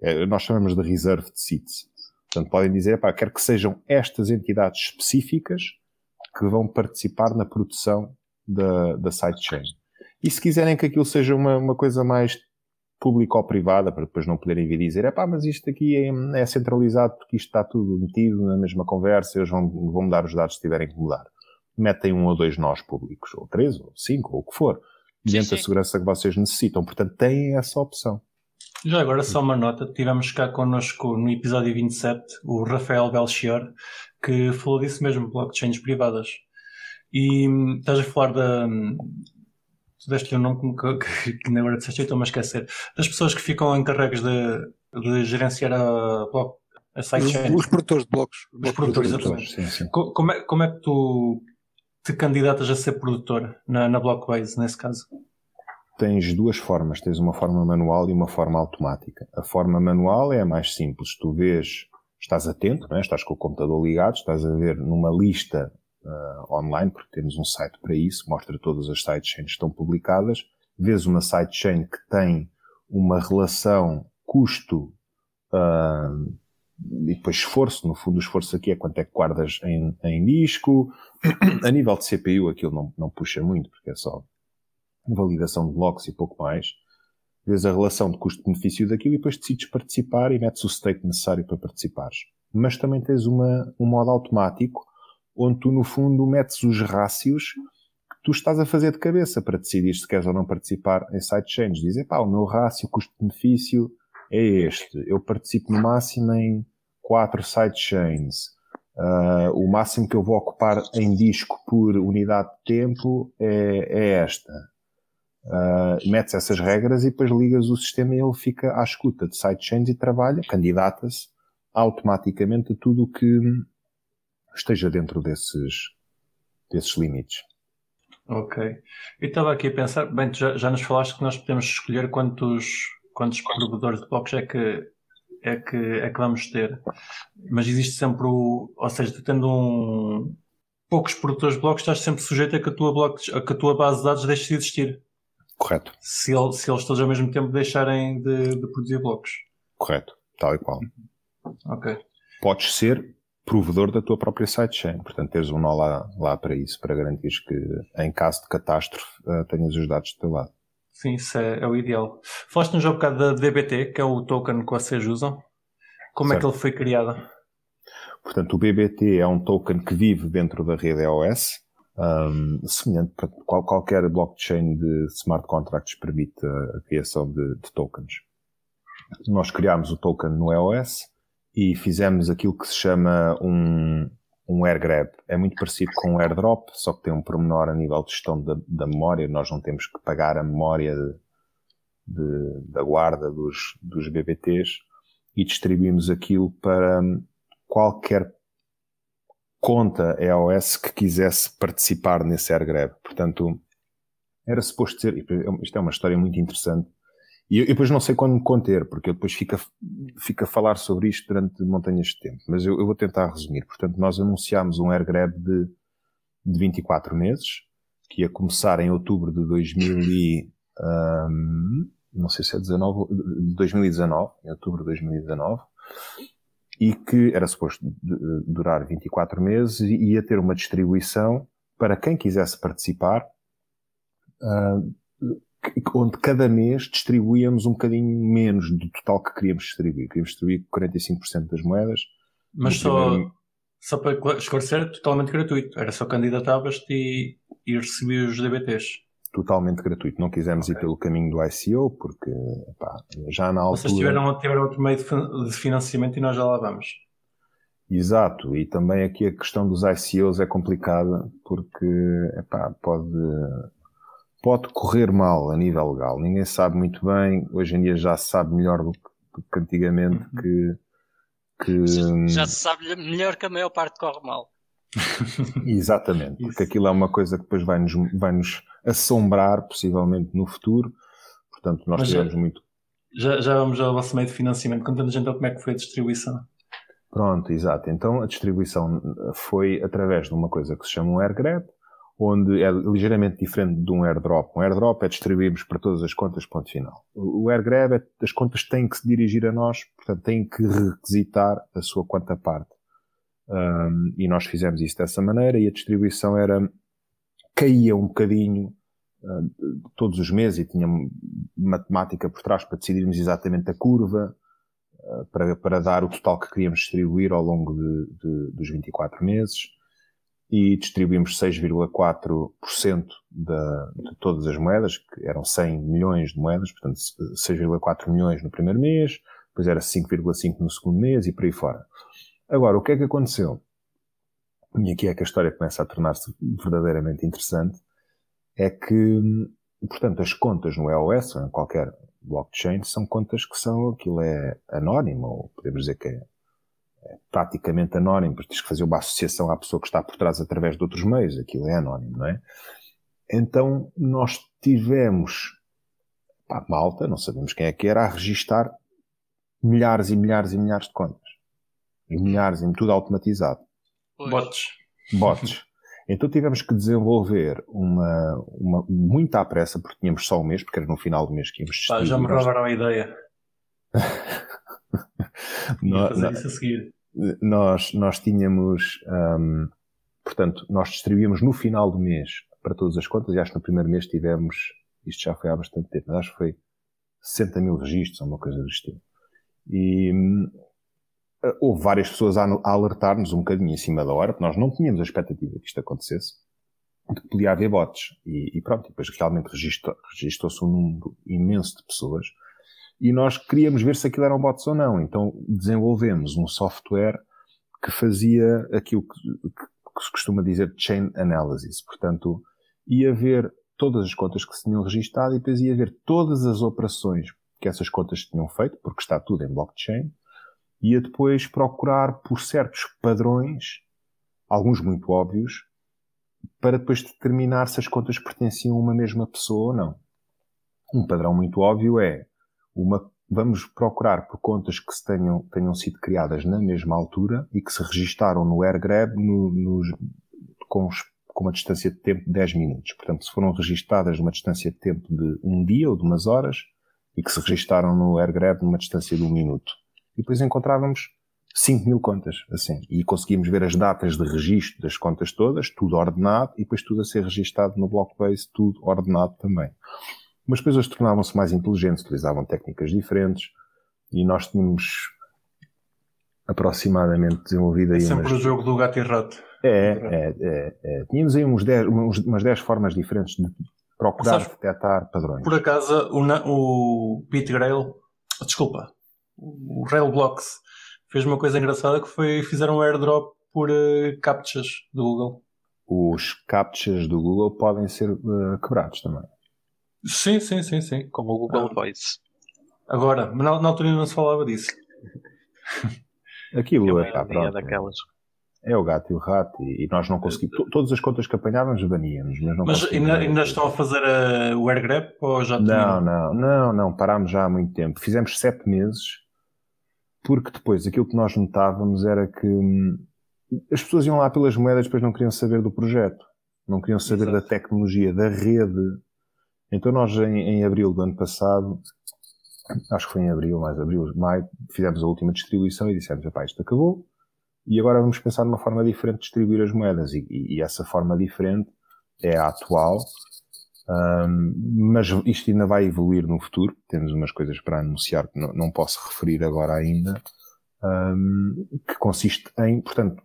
É, nós chamamos de reserved seats. Portanto, podem dizer, pá, quero que sejam estas entidades específicas que vão participar na produção da, da sidechain. E se quiserem que aquilo seja uma, uma coisa mais pública ou privada, para depois não poderem vir dizer, é pá, mas isto aqui é, é, centralizado porque isto está tudo metido na mesma conversa, eles vão, vão mudar os dados se tiverem que mudar. Metem um ou dois nós públicos, ou três, ou cinco, ou o que for, mediante a segurança que vocês necessitam. Portanto, têm essa opção. Já agora só uma nota, tivemos cá connosco no episódio 27 o Rafael Belchior, que falou disso mesmo, blockchains privadas. E hum, estás a falar da, tu deste-lhe um nome que, <laughs> que, que agora disseste, estou-me a esquecer, das pessoas que ficam encarregues de, de gerenciar a, a sidechain. Os, os produtores de blocos. Os produtores, exatamente. Sim, sim. Como, é, como é que tu te candidatas a ser produtor na, na Blockbase, nesse caso? Tens duas formas. Tens uma forma manual e uma forma automática. A forma manual é a mais simples. Tu vês, estás atento, é? estás com o computador ligado, estás a ver numa lista uh, online, porque temos um site para isso, mostra todas as sidechains que estão publicadas. Vês uma sidechain que tem uma relação custo uh, e depois esforço. No fundo, o esforço aqui é quanto é que guardas em, em disco. A nível de CPU, aquilo não, não puxa muito, porque é só validação de blocos e pouco mais. Vês a relação de custo-benefício daquilo e depois decides participar e metes o stake necessário para participares. Mas também tens uma, um modo automático onde tu, no fundo, metes os rácios que tu estás a fazer de cabeça para decidir se queres ou não participar em sidechains. Dizer, pá, o meu rácio custo-benefício é este. Eu participo no máximo em quatro sidechains. Uh, o máximo que eu vou ocupar em disco por unidade de tempo é, é esta. Uh, metes essas regras e depois ligas o sistema e ele fica à escuta de sidechains e trabalha, candidata-se automaticamente a tudo o que esteja dentro desses, desses limites. Ok. Eu estava aqui a pensar, bem, já, já nos falaste que nós podemos escolher quantos, quantos provedores de blocos é que, é, que, é que vamos ter. Mas existe sempre o. Ou seja, tu tendo um, poucos produtores de blocos, estás sempre sujeito a que a tua, bloco, a, que a tua base de dados deixe de existir. Correto. Se, ele, se eles todos ao mesmo tempo deixarem de, de produzir blocos. Correto. Tal e qual. Ok. Podes ser provedor da tua própria sidechain. Portanto, teres um nó lá, lá para isso, para garantir que em caso de catástrofe uh, tenhas os dados do teu lado. Sim, isso é, é o ideal. Falaste-nos um bocado da BBT, que é o token que vocês usam. Como certo. é que ele foi criado? Portanto, o BBT é um token que vive dentro da rede EOS, um, semelhante para qual, qualquer blockchain de smart contracts permite a, a criação de, de, tokens. Nós criámos o token no EOS, e fizemos aquilo que se chama um, um air grab. É muito parecido com um airdrop, só que tem um pormenor a nível de gestão da, da memória. Nós não temos que pagar a memória de, de, da guarda dos, dos BBTs e distribuímos aquilo para qualquer conta EOS que quisesse participar nesse air grab. Portanto, era suposto ser, isto é uma história muito interessante, e depois não sei quando me conter, porque eu depois fico, fico a falar sobre isto durante montanhas de tempo. Mas eu, eu vou tentar resumir. Portanto, nós anunciámos um air grab de, de 24 meses, que ia começar em outubro de 2000 e, um, não sei se é 19, de 2019, em outubro de 2019, e que era suposto durar 24 meses e ia ter uma distribuição para quem quisesse participar, uh, <laughs> onde cada mês distribuíamos um bocadinho menos do total que queríamos distribuir. Queríamos distribuir 45% das moedas. Mas só, primeiro... só para esclarecer, totalmente gratuito. Era só candidatavas-te e, e recebias os DBTs totalmente gratuito. Não quisemos okay. ir pelo caminho do ICO porque já na altura. Vocês tiveram, tiveram outro meio de financiamento e nós já lá vamos. Exato, e também aqui a questão dos ICOs é complicada porque epá, pode, pode correr mal a nível legal. Ninguém sabe muito bem, hoje em dia já se sabe melhor do que, do que antigamente uhum. que, que. Já se sabe melhor que a maior parte corre mal. <laughs> Exatamente, porque aquilo é uma coisa que depois vai nos, vai nos assombrar, possivelmente, no futuro. Portanto, nós Mas tivemos já, muito. Já, já vamos ao vosso meio de financiamento. Contando gente como é que foi a distribuição. Pronto, exato. Então a distribuição foi através de uma coisa que se chama um AirGrab, onde é ligeiramente diferente de um airdrop. Um airdrop é distribuirmos para todas as contas, ponto final. O AirGrab é as contas têm que se dirigir a nós, portanto têm que requisitar a sua conta parte. Um, e nós fizemos isso dessa maneira e a distribuição era caía um bocadinho uh, todos os meses e tinha matemática por trás para decidirmos exatamente a curva uh, para, para dar o total que queríamos distribuir ao longo de, de, dos 24 meses e distribuímos 6,4% de todas as moedas, que eram 100 milhões de moedas, portanto 6,4 milhões no primeiro mês, depois era 5,5 no segundo mês e por aí fora. Agora, o que é que aconteceu? E aqui é que a história começa a tornar-se verdadeiramente interessante. É que, portanto, as contas no EOS, ou em qualquer blockchain, são contas que são, aquilo é anónimo, ou podemos dizer que é praticamente anónimo, porque tens que fazer uma associação à pessoa que está por trás através de outros meios, aquilo é anónimo, não é? Então, nós tivemos, pá, malta, não sabemos quem é que era, a registar milhares e milhares e milhares de contas milhares, em tudo automatizado. Pois. Bots. Bots. <laughs> Então tivemos que desenvolver uma, uma muito à pressa, porque tínhamos só um mês, porque era no final do mês que íamos ah, Já me roubaram a ideia. <laughs> nós, fazer isso a seguir. Nós, nós tínhamos, um, portanto, nós distribuímos no final do mês para todas as contas, e acho que no primeiro mês tivemos, isto já foi há bastante tempo, mas acho que foi 60 mil registros, ou uma coisa do estilo. E, eh, houve várias pessoas a, alertar-nos um bocadinho em cima da hora, porque nós não tínhamos a expectativa que isto acontecesse, de que podia haver bots. E, e pronto, depois realmente registrou-se um número imenso de pessoas. E nós queríamos ver se aquilo eram bots ou não. Então desenvolvemos um software que fazia aquilo que, que se costuma dizer chain analysis. Portanto, ia ver todas as contas que se tinham registado e depois ia ver todas as operações que essas contas tinham feito, porque está tudo em blockchain, ia depois procurar por certos padrões, alguns muito óbvios, para depois determinar se as contas pertenciam a uma mesma pessoa ou não. Um padrão muito óbvio é uma, vamos procurar por contas que tenham, tenham sido criadas na mesma altura e que se registaram no AirGrab no, com, com uma distância de tempo de 10 minutos. Portanto, se foram registadas numa distância de tempo de um dia ou de umas horas e que se registaram no AirGrab numa distância de um minuto e depois encontrávamos 5 mil contas, assim. E conseguíamos ver as datas de registro das contas todas, tudo ordenado, e depois tudo a ser registado no Blockbase, tudo ordenado também. Mas depois eles tornavam-se mais inteligentes, utilizavam técnicas diferentes, e nós tínhamos aproximadamente desenvolvido aí... É sempre umas... o jogo do gato e rato. É, é, é, é. Tínhamos aí uns 10, umas 10 formas diferentes de procurar Sabes, detectar padrões. Por acaso, o, o Pete Grail, desculpa, o Railblocks fez uma coisa engraçada que foi fizeram um airdrop por uh, captchas do Google. Os captchas do Google podem ser uh, quebrados também. Sim, sim, sim, sim. Como o Google ah. Voice. Agora, mas na, na, altura não se falava disso. Aquilo é, pronto, daquelas. é o gato e o rato e, e nós não conseguimos. Todas as contas que apanhávamos baníamos, mas não Mas ainda, ainda estão a fazer uh, o AirGrab ou já Não, não, não, não, parámos já há muito tempo. Fizemos sete meses porque depois aquilo que nós notávamos era que hum, as pessoas iam lá pelas moedas depois não queriam saber do projeto, não queriam saber Exato. da tecnologia, da rede. Então nós em, em, abril do ano passado acho que foi em abril, mais abril, maio, fizemos a última distribuição e dissemos, epá, isto acabou, e agora vamos pensar numa forma diferente de distribuir as moedas, e, e, e essa forma diferente é a atual, um, mas isto ainda vai evoluir no futuro, temos umas coisas para anunciar que não, não posso referir agora ainda, um, que consiste em, portanto,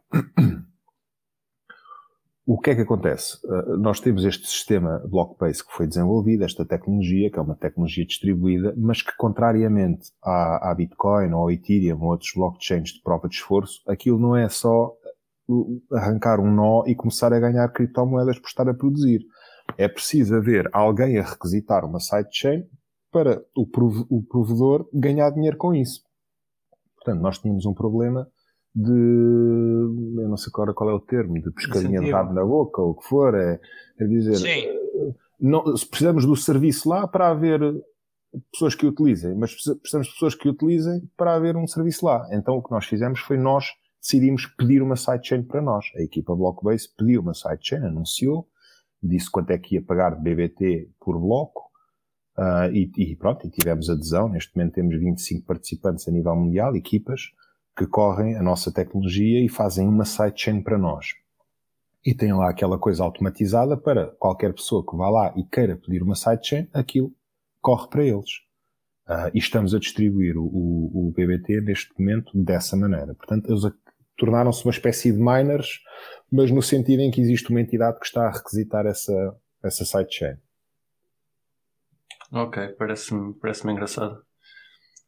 o que é que acontece? Uh, nós temos este sistema block-based que foi desenvolvido, esta tecnologia, que é uma tecnologia distribuída, mas que, contrariamente à, à Bitcoin ou ao Ethereum ou outros blockchains de prova de esforço, aquilo não é só arrancar um nó e começar a ganhar criptomoedas por estar a produzir. É preciso haver alguém a requisitar uma sidechain para o, o provedor ganhar dinheiro com isso. Portanto, nós tínhamos um problema de, eu não sei agora qual é o termo, de pescadinha de rabo na boca, ou o que for, é, é dizer, Sim. Não, precisamos do serviço lá para haver pessoas que o utilizem, mas precisamos de pessoas que o utilizem para haver um serviço lá. Então o que nós fizemos foi nós decidimos pedir uma sidechain para nós. A equipa Blockbase pediu uma sidechain, anunciou, disse quanto é que ia pagar de BBT por bloco, uh, e, e, pronto, e tivemos adesão. Neste momento temos 25 participantes a nível mundial, equipas, que correm a nossa tecnologia e fazem uma sidechain para nós. E tem lá aquela coisa automatizada para qualquer pessoa que vá lá e queira pedir uma sidechain, aquilo corre para eles. Uh, e estamos a distribuir o, o, o, BBT neste momento dessa maneira. Portanto, eles tornaram-se uma espécie de miners, mas no sentido em que existe uma entidade que está a requisitar essa, essa sidechain. Ok, parece-me parece engraçado.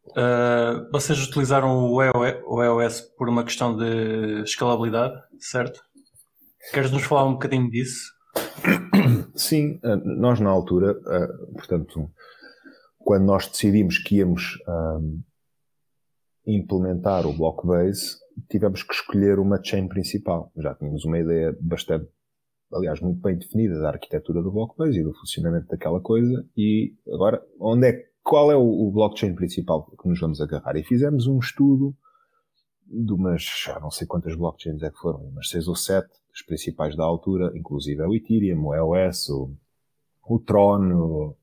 Uh, vocês utilizaram o EOS por uma questão de escalabilidade, certo? Queres nos falar um bocadinho disso? Sim, ah, nós na altura, ah, portanto, quando nós decidimos que íamos implementar o Blockbase, tivemos que escolher uma chain principal. Já tínhamos uma ideia bastante, aliás, muito bem definida da arquitetura do Blockbase e do funcionamento daquela coisa. E agora, onde é, qual é o, blockchain principal que nos vamos agarrar? E fizemos um estudo de umas, não sei quantas blockchains é que foram, umas seis ou sete, as principais da altura, inclusive o Ethereum, o EOS, o, o Tron, o,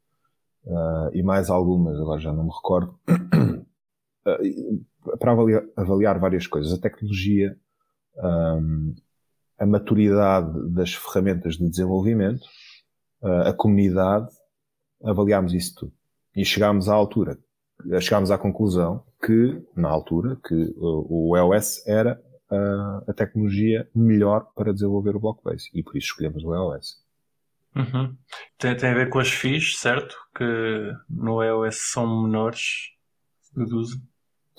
uh, e mais algumas, agora já não me recordo. Uh, <coughs> para avaliar, avaliar, várias coisas. A tecnologia, um, a maturidade das ferramentas de desenvolvimento, uh, a comunidade, avaliámos isso tudo. E chegámos à altura, chegámos à conclusão que, na altura, que o EOS era a, a tecnologia melhor para desenvolver o Blockbase. E por isso escolhemos o EOS. Uhum. Tem, tem a ver com as FIIs, certo? Que no EOS são menores, deduzo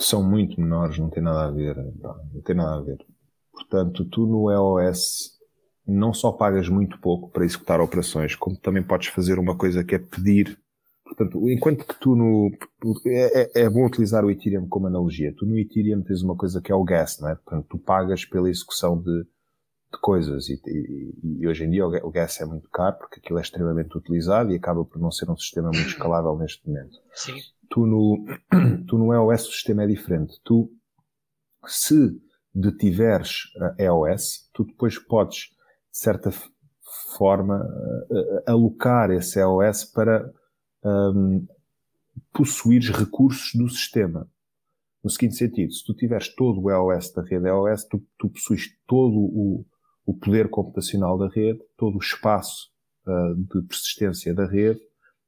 são muito menores, não tem nada a ver. Não tem nada a ver. Portanto, tu no EOS não só pagas muito pouco para executar operações, como também podes fazer uma coisa que é pedir. Portanto, enquanto que tu no. É, é, é bom utilizar o Ethereum como analogia. Tu no Ethereum tens uma coisa que é o gas, não é? Portanto, tu pagas pela execução de, de coisas e, e, e, hoje em dia o, o gas é muito caro porque aquilo é extremamente utilizado e acaba por não ser um sistema muito escalável neste momento. Sim tu no, <clears throat> tu no EOS o sistema é diferente. Tu, se detiveres a EOS, tu depois podes, de certa forma, alocar esse EOS para um, possuir recursos do sistema. No seguinte sentido, se tu tiveres todo o EOS da rede EOS, tu, tu possuis todo o, o poder computacional da rede, todo o espaço uh, de persistência da rede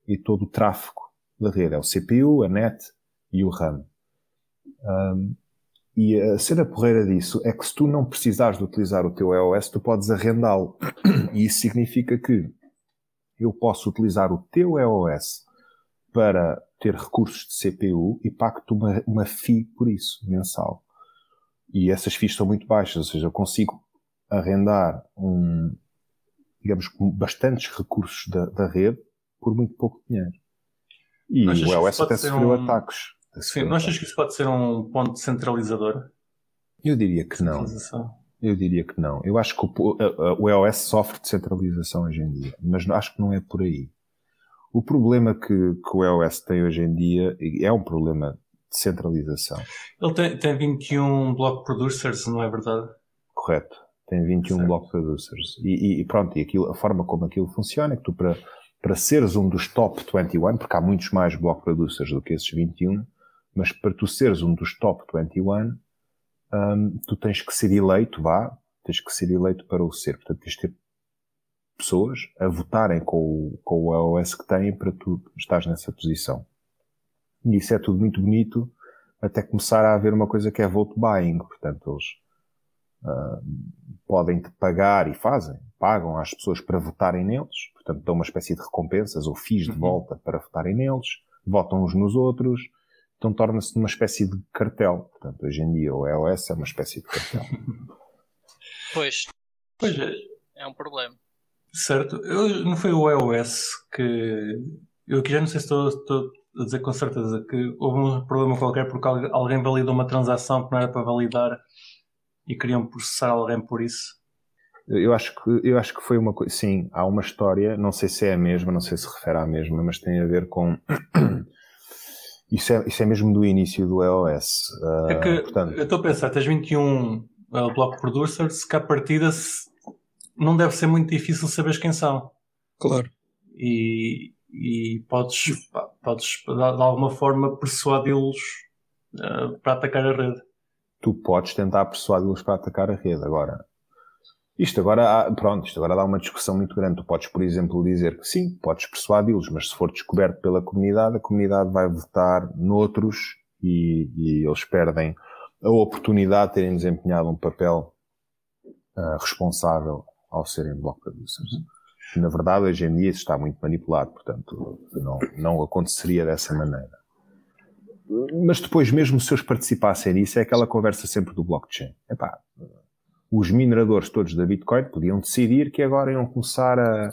e todo o tráfego da rede. É o CPU, a NET e o RAM. Um, e a cena porreira disso é que se tu não precisares de utilizar o teu EOS, tu podes arrendá-lo. <coughs> E isso significa que eu posso utilizar o teu EOS para ter recursos de CPU e pacto uma, uma FII por isso, mensal. E essas FIIs são muito baixas, ou seja, eu consigo arrendar um, digamos, bastantes recursos da, da rede por muito pouco dinheiro. E o iOS até sofreu um... ataques. Sim, não achas que isso pode ser um ponto centralizador? Eu diria que não. Eu diria que não. Eu acho que o, o iOS sofre de centralização hoje em dia, mas acho que não é por aí. O problema que, que o iOS tem hoje em dia é um problema de centralização. Ele tem, tem 21 block producers, não é verdade? Correto. Tem 21 certo. block producers. E, e, pronto, e aquilo, a forma como aquilo funciona é que tu para para seres um dos top 21, porque há muitos mais block producers do que esses 21, mas para tu seres um dos top 21, um, tu tens que ser eleito, vá, tens que ser eleito para o ser. Portanto, tens de ter pessoas a votarem com o, com o iOS que têm para tu estás nessa posição. E isso é tudo muito bonito até começar a haver uma coisa que é vote buying. Portanto, eles uh, podem te pagar e fazem, pagam às pessoas para votarem neles. Portanto, dão uma espécie de recompensas ou FIIs de uhum. volta para votarem neles. Votam uns nos outros. Então torna-se uma espécie de cartel. Portanto, hoje em dia o iOS é uma espécie de cartel. <laughs> Pois. Pois é. É um problema. Certo. Eu, não foi o iOS que. Eu aqui já não sei se estou, estou a dizer com certeza que houve um problema qualquer porque alguém validou uma transação que não era para validar e queriam processar alguém por isso. Eu acho que, eu acho que foi uma coisa. Sim, há uma história, não sei se é a mesma, não sei se refere à mesma, mas tem a ver com. Isso é, isso é mesmo do início do iOS. Uh, é que, portanto... eu estou a pensar, tens 21 uh, block producers que à partida se, não deve ser muito difícil saber quem são. Claro. E, e podes, podes de alguma forma persuadi-los uh, para atacar a rede. Tu podes tentar persuadi-los para atacar a rede. Agora, isto agora, pronto, isto agora dá uma discussão muito grande. Tu podes, por exemplo, dizer que sim, podes persuadi-los, mas se for descoberto pela comunidade, a comunidade vai votar noutros e, e eles perdem a oportunidade de terem desempenhado um papel uh, responsável ao serem block producers. Uhum. Na verdade, hoje em dia isso está muito manipulado, portanto, não, não aconteceria dessa maneira. Mas depois, mesmo se eles participassem nisso, é aquela conversa sempre do blockchain. Epá, os mineradores todos da Bitcoin podiam decidir que agora iam começar a,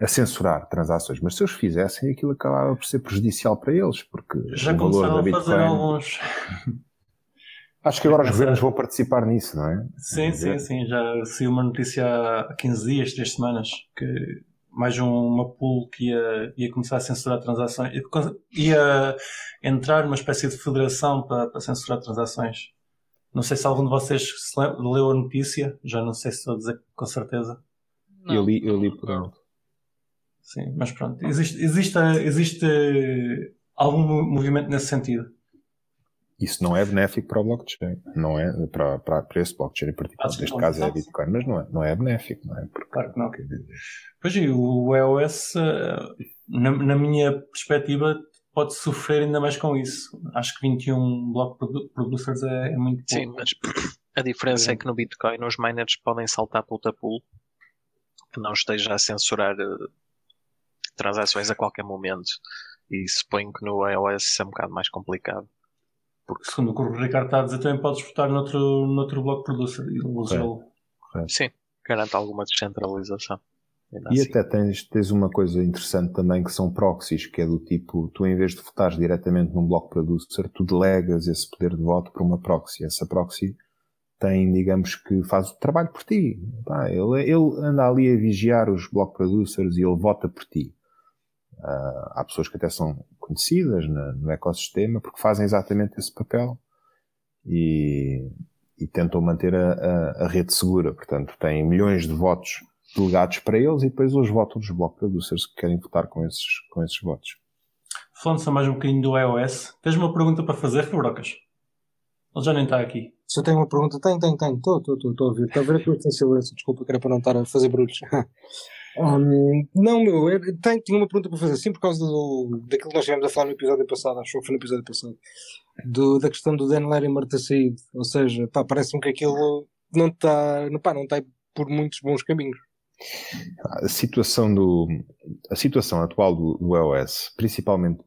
a censurar transações, mas se eles fizessem, aquilo acabava por ser prejudicial para eles, porque já o valor da Bitcoin. A fazer alguns... <laughs> Acho que agora os governos vão participar nisso, não é? Sim, sim, sim. Já saiu uma notícia há 15 dias, 3 semanas, que mais uma pool que ia, ia começar a censurar transações, ia entrar numa espécie de federação para, para censurar transações. Não sei se algum de vocês leu a notícia, já não sei se estou a dizer com certeza. Não. Eu li, eu li por alto. Sim, mas pronto. Existe, existe, existe algum movimento nesse sentido. Isso não é benéfico para o blockchain, não é para, para, para esse blockchain em particular. Neste caso é a Bitcoin, mas não é, não é benéfico, não é? Porque, claro que não. Pois e o EOS, eh, na, na minha perspectiva, pode sofrer ainda mais com isso. Acho que 21 block producers é, é muito pouco. Sim, mas <clears throat> a diferença é. é que no Bitcoin os miners podem saltar pool a pool que não esteja a censurar uh, transações a qualquer momento. E suponho que no iOS é um bocado mais complicado. Porque segundo o que o Ricardo está a dizer, também podes votar noutro, noutro block producer e usá-lo. Sim, garante alguma descentralização. E assim. até tens, tens uma coisa interessante também que são proxies, que é do tipo, tu em vez de votares diretamente num bloco producer, tu delegas esse poder de voto para uma proxy. Essa proxy tem, digamos que faz o trabalho por ti. Tá? Ele, ele anda ali a vigiar os block producers e ele vota por ti. Uh, há pessoas que até são conhecidas no, no ecossistema porque fazem exatamente esse papel e, e tentam manter a, a, a rede segura. Portanto, têm milhões de votos delegados para eles e depois os votos dos block producers que querem votar com esses, com esses votos. Falando só mais um bocadinho do iOS, tens uma pergunta para fazer, Fabrocas? Ele já nem está aqui. Se eu tenho uma pergunta, tenho, tenho, tenho. Estou, estou, estou, estou a ouvir. Está a ver que eu tenho silêncio. Desculpa, que era para não estar a fazer barulhos. <laughs> um, não, meu, eu tenho, tinha uma pergunta para fazer. Sim, por causa do, daquilo que nós tivemos a falar no episódio passado. Acho que foi no episódio passado. Do, da questão do Dan Larimer ter saído. Ou seja, pá, parece-me que aquilo não está, pá, não está por muitos bons caminhos. A situação, do, a situação atual do, do iOS, principalmente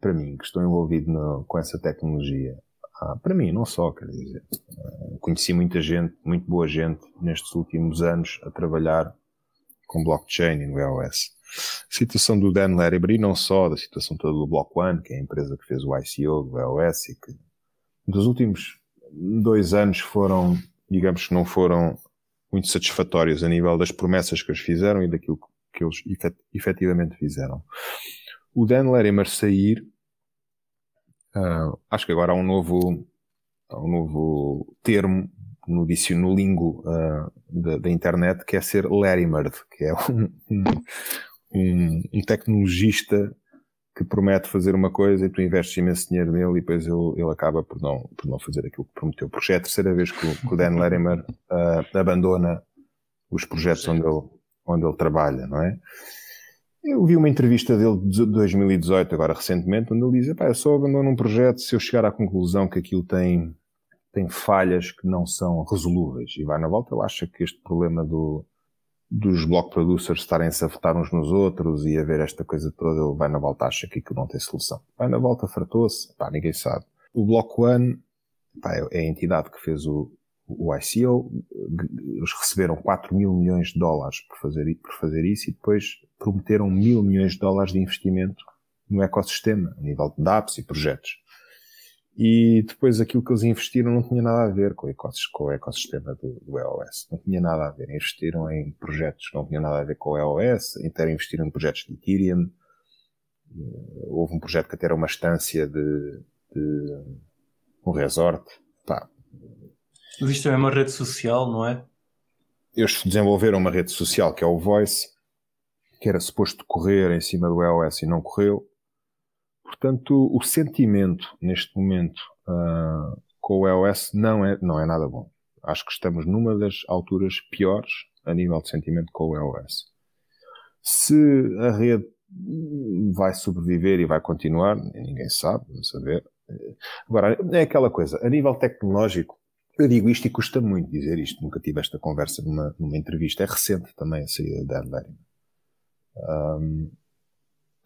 para mim, que estou envolvido no, com essa tecnologia, ah, para mim, não só, quer dizer, ah, conheci muita gente, muito boa gente nestes últimos anos a trabalhar com blockchain e no iOS. A situação do Dan Larrabee, não só da situação toda do Block One, que é a empresa que fez o ICO do iOS e que dos últimos dois anos foram, digamos que não foram muito satisfatórios a nível das promessas que eles fizeram e daquilo que eles efetivamente fizeram. O Dan Larimer sair, uh, acho que agora há um novo, há um novo termo no, no lingo uh, da, da, internet que é ser Larimer, que é um, um, um tecnologista que promete fazer uma coisa e tu investes imenso dinheiro nele e depois ele, ele acaba por não, por não fazer aquilo que prometeu. Porque já é a terceira vez que o, que o Dan <laughs> Larimer uh, abandona os projetos onde ele, onde ele trabalha, não é? Eu vi uma entrevista dele de 2018, agora recentemente, onde ele diz, eu só abandono um projeto se eu chegar à conclusão que aquilo tem, tem falhas que não são resolúveis. E vai na volta, ele acha que este problema do, dos block producers estarem-se a votar uns nos outros e a ver esta coisa toda, ele vai na volta, acha que aquilo não tem solução. Vai na volta, fartou-se, pá, ninguém sabe. O Block One, pá, é a entidade que fez o, o ICO, eles receberam 4 mil milhões de dólares por fazer, por fazer isso e depois prometeram mil milhões de dólares de investimento no ecossistema, a nível de DApps e projetos. E depois aquilo que eles investiram não tinha nada a ver com o ecossistema do, do EOS. Não tinha nada a ver. Investiram em projetos que não tinham nada a ver com o EOS, inteiro investiram em projetos de Ethereum. Houve um projeto que até era uma estância de, de um resort. Pá. Isto é uma rede social, não é? Eles desenvolveram uma rede social que é o Voice, que era suposto correr em cima do EOS e não correu. Portanto, o sentimento neste momento uh, com o EOS não é, não é nada bom. Acho que estamos numa das alturas piores a nível de sentimento com o EOS. Se a rede vai sobreviver e vai continuar, ninguém sabe, vamos saber. Agora, é aquela coisa, a nível tecnológico, eu digo isto e custa muito dizer isto, nunca tive esta conversa numa, numa entrevista, é recente também a saída da Dan Um,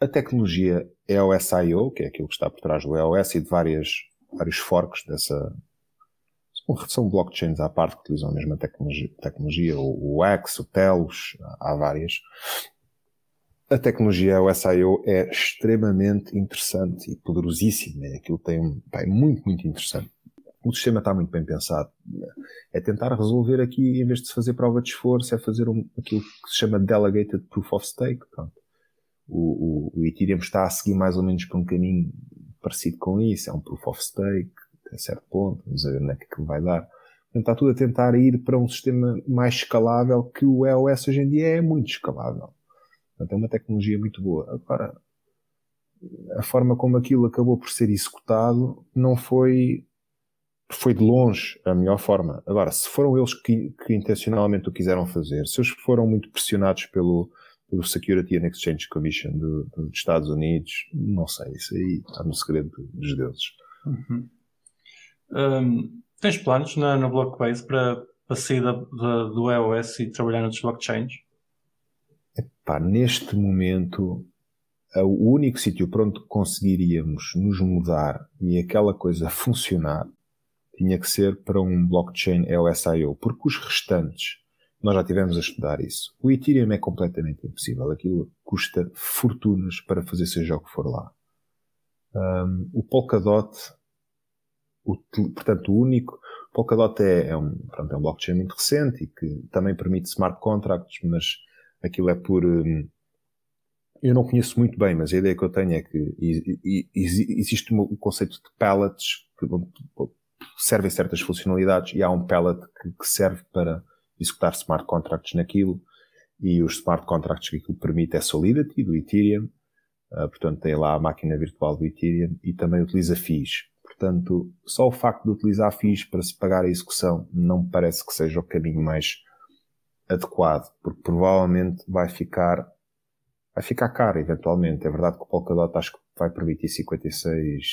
a tecnologia EOS.io, que é aquilo que está por trás do EOS e de várias, vários forks dessa. São blockchains à parte que utilizam a mesma tecnologia, tecnologia o, X, o Telos, há várias. A tecnologia EOS.io é extremamente interessante e poderosíssima. É aquilo tem, é muito, muito interessante. O sistema está muito bem pensado. É tentar resolver aqui, em vez de se fazer prova de esforço, é fazer um, aquilo que se chama Delegated Proof of Stake. Pronto o, o, o Ethereum está a seguir mais ou menos por um caminho parecido com isso, é um proof of stake, até certo ponto, vamos ver onde é que aquilo vai dar. Portanto, está tudo a tentar ir para um sistema mais escalável que o EOS hoje em dia é muito escalável. Portanto, é uma tecnologia muito boa. Agora, a forma como aquilo acabou por ser executado não foi foi de longe a melhor forma. Agora, se foram eles que, que intencionalmente o quiseram fazer, se eles foram muito pressionados pelo, pelo Security and Exchange Commission do, dos Estados Unidos, não sei, isso aí está no segredo dos deuses. Uhum. Um, tens planos na, na Blockbase para, para sair da, da, do EOS e trabalhar nos blockchains? Epá, neste momento, o único sítio para onde conseguiríamos nos mudar e aquela coisa funcionar tinha que ser para um blockchain EOS.io, porque os restantes nós já tivemos a estudar isso. O Ethereum é completamente impossível. Aquilo custa fortunas para fazer seja o que for lá. Um, o Polkadot, o, portanto, o único, Polkadot é, é, um, pronto, é um blockchain muito recente e que também permite smart contracts, mas aquilo é por, um, eu não conheço muito bem, mas a ideia que eu tenho é que existe o conceito de pallets que servem certas funcionalidades e há um pallet que, que serve para executar smart contracts naquilo e os smart contracts que aquilo permite é Solidity do Ethereum, uh, portanto tem lá a máquina virtual do Ethereum e também utiliza FIIs. Portanto, só o facto de utilizar FIIs para se pagar a execução não parece que seja o caminho mais adequado, porque provavelmente vai ficar vai ficar caro eventualmente. É verdade que o Polkadot acho que vai permitir 56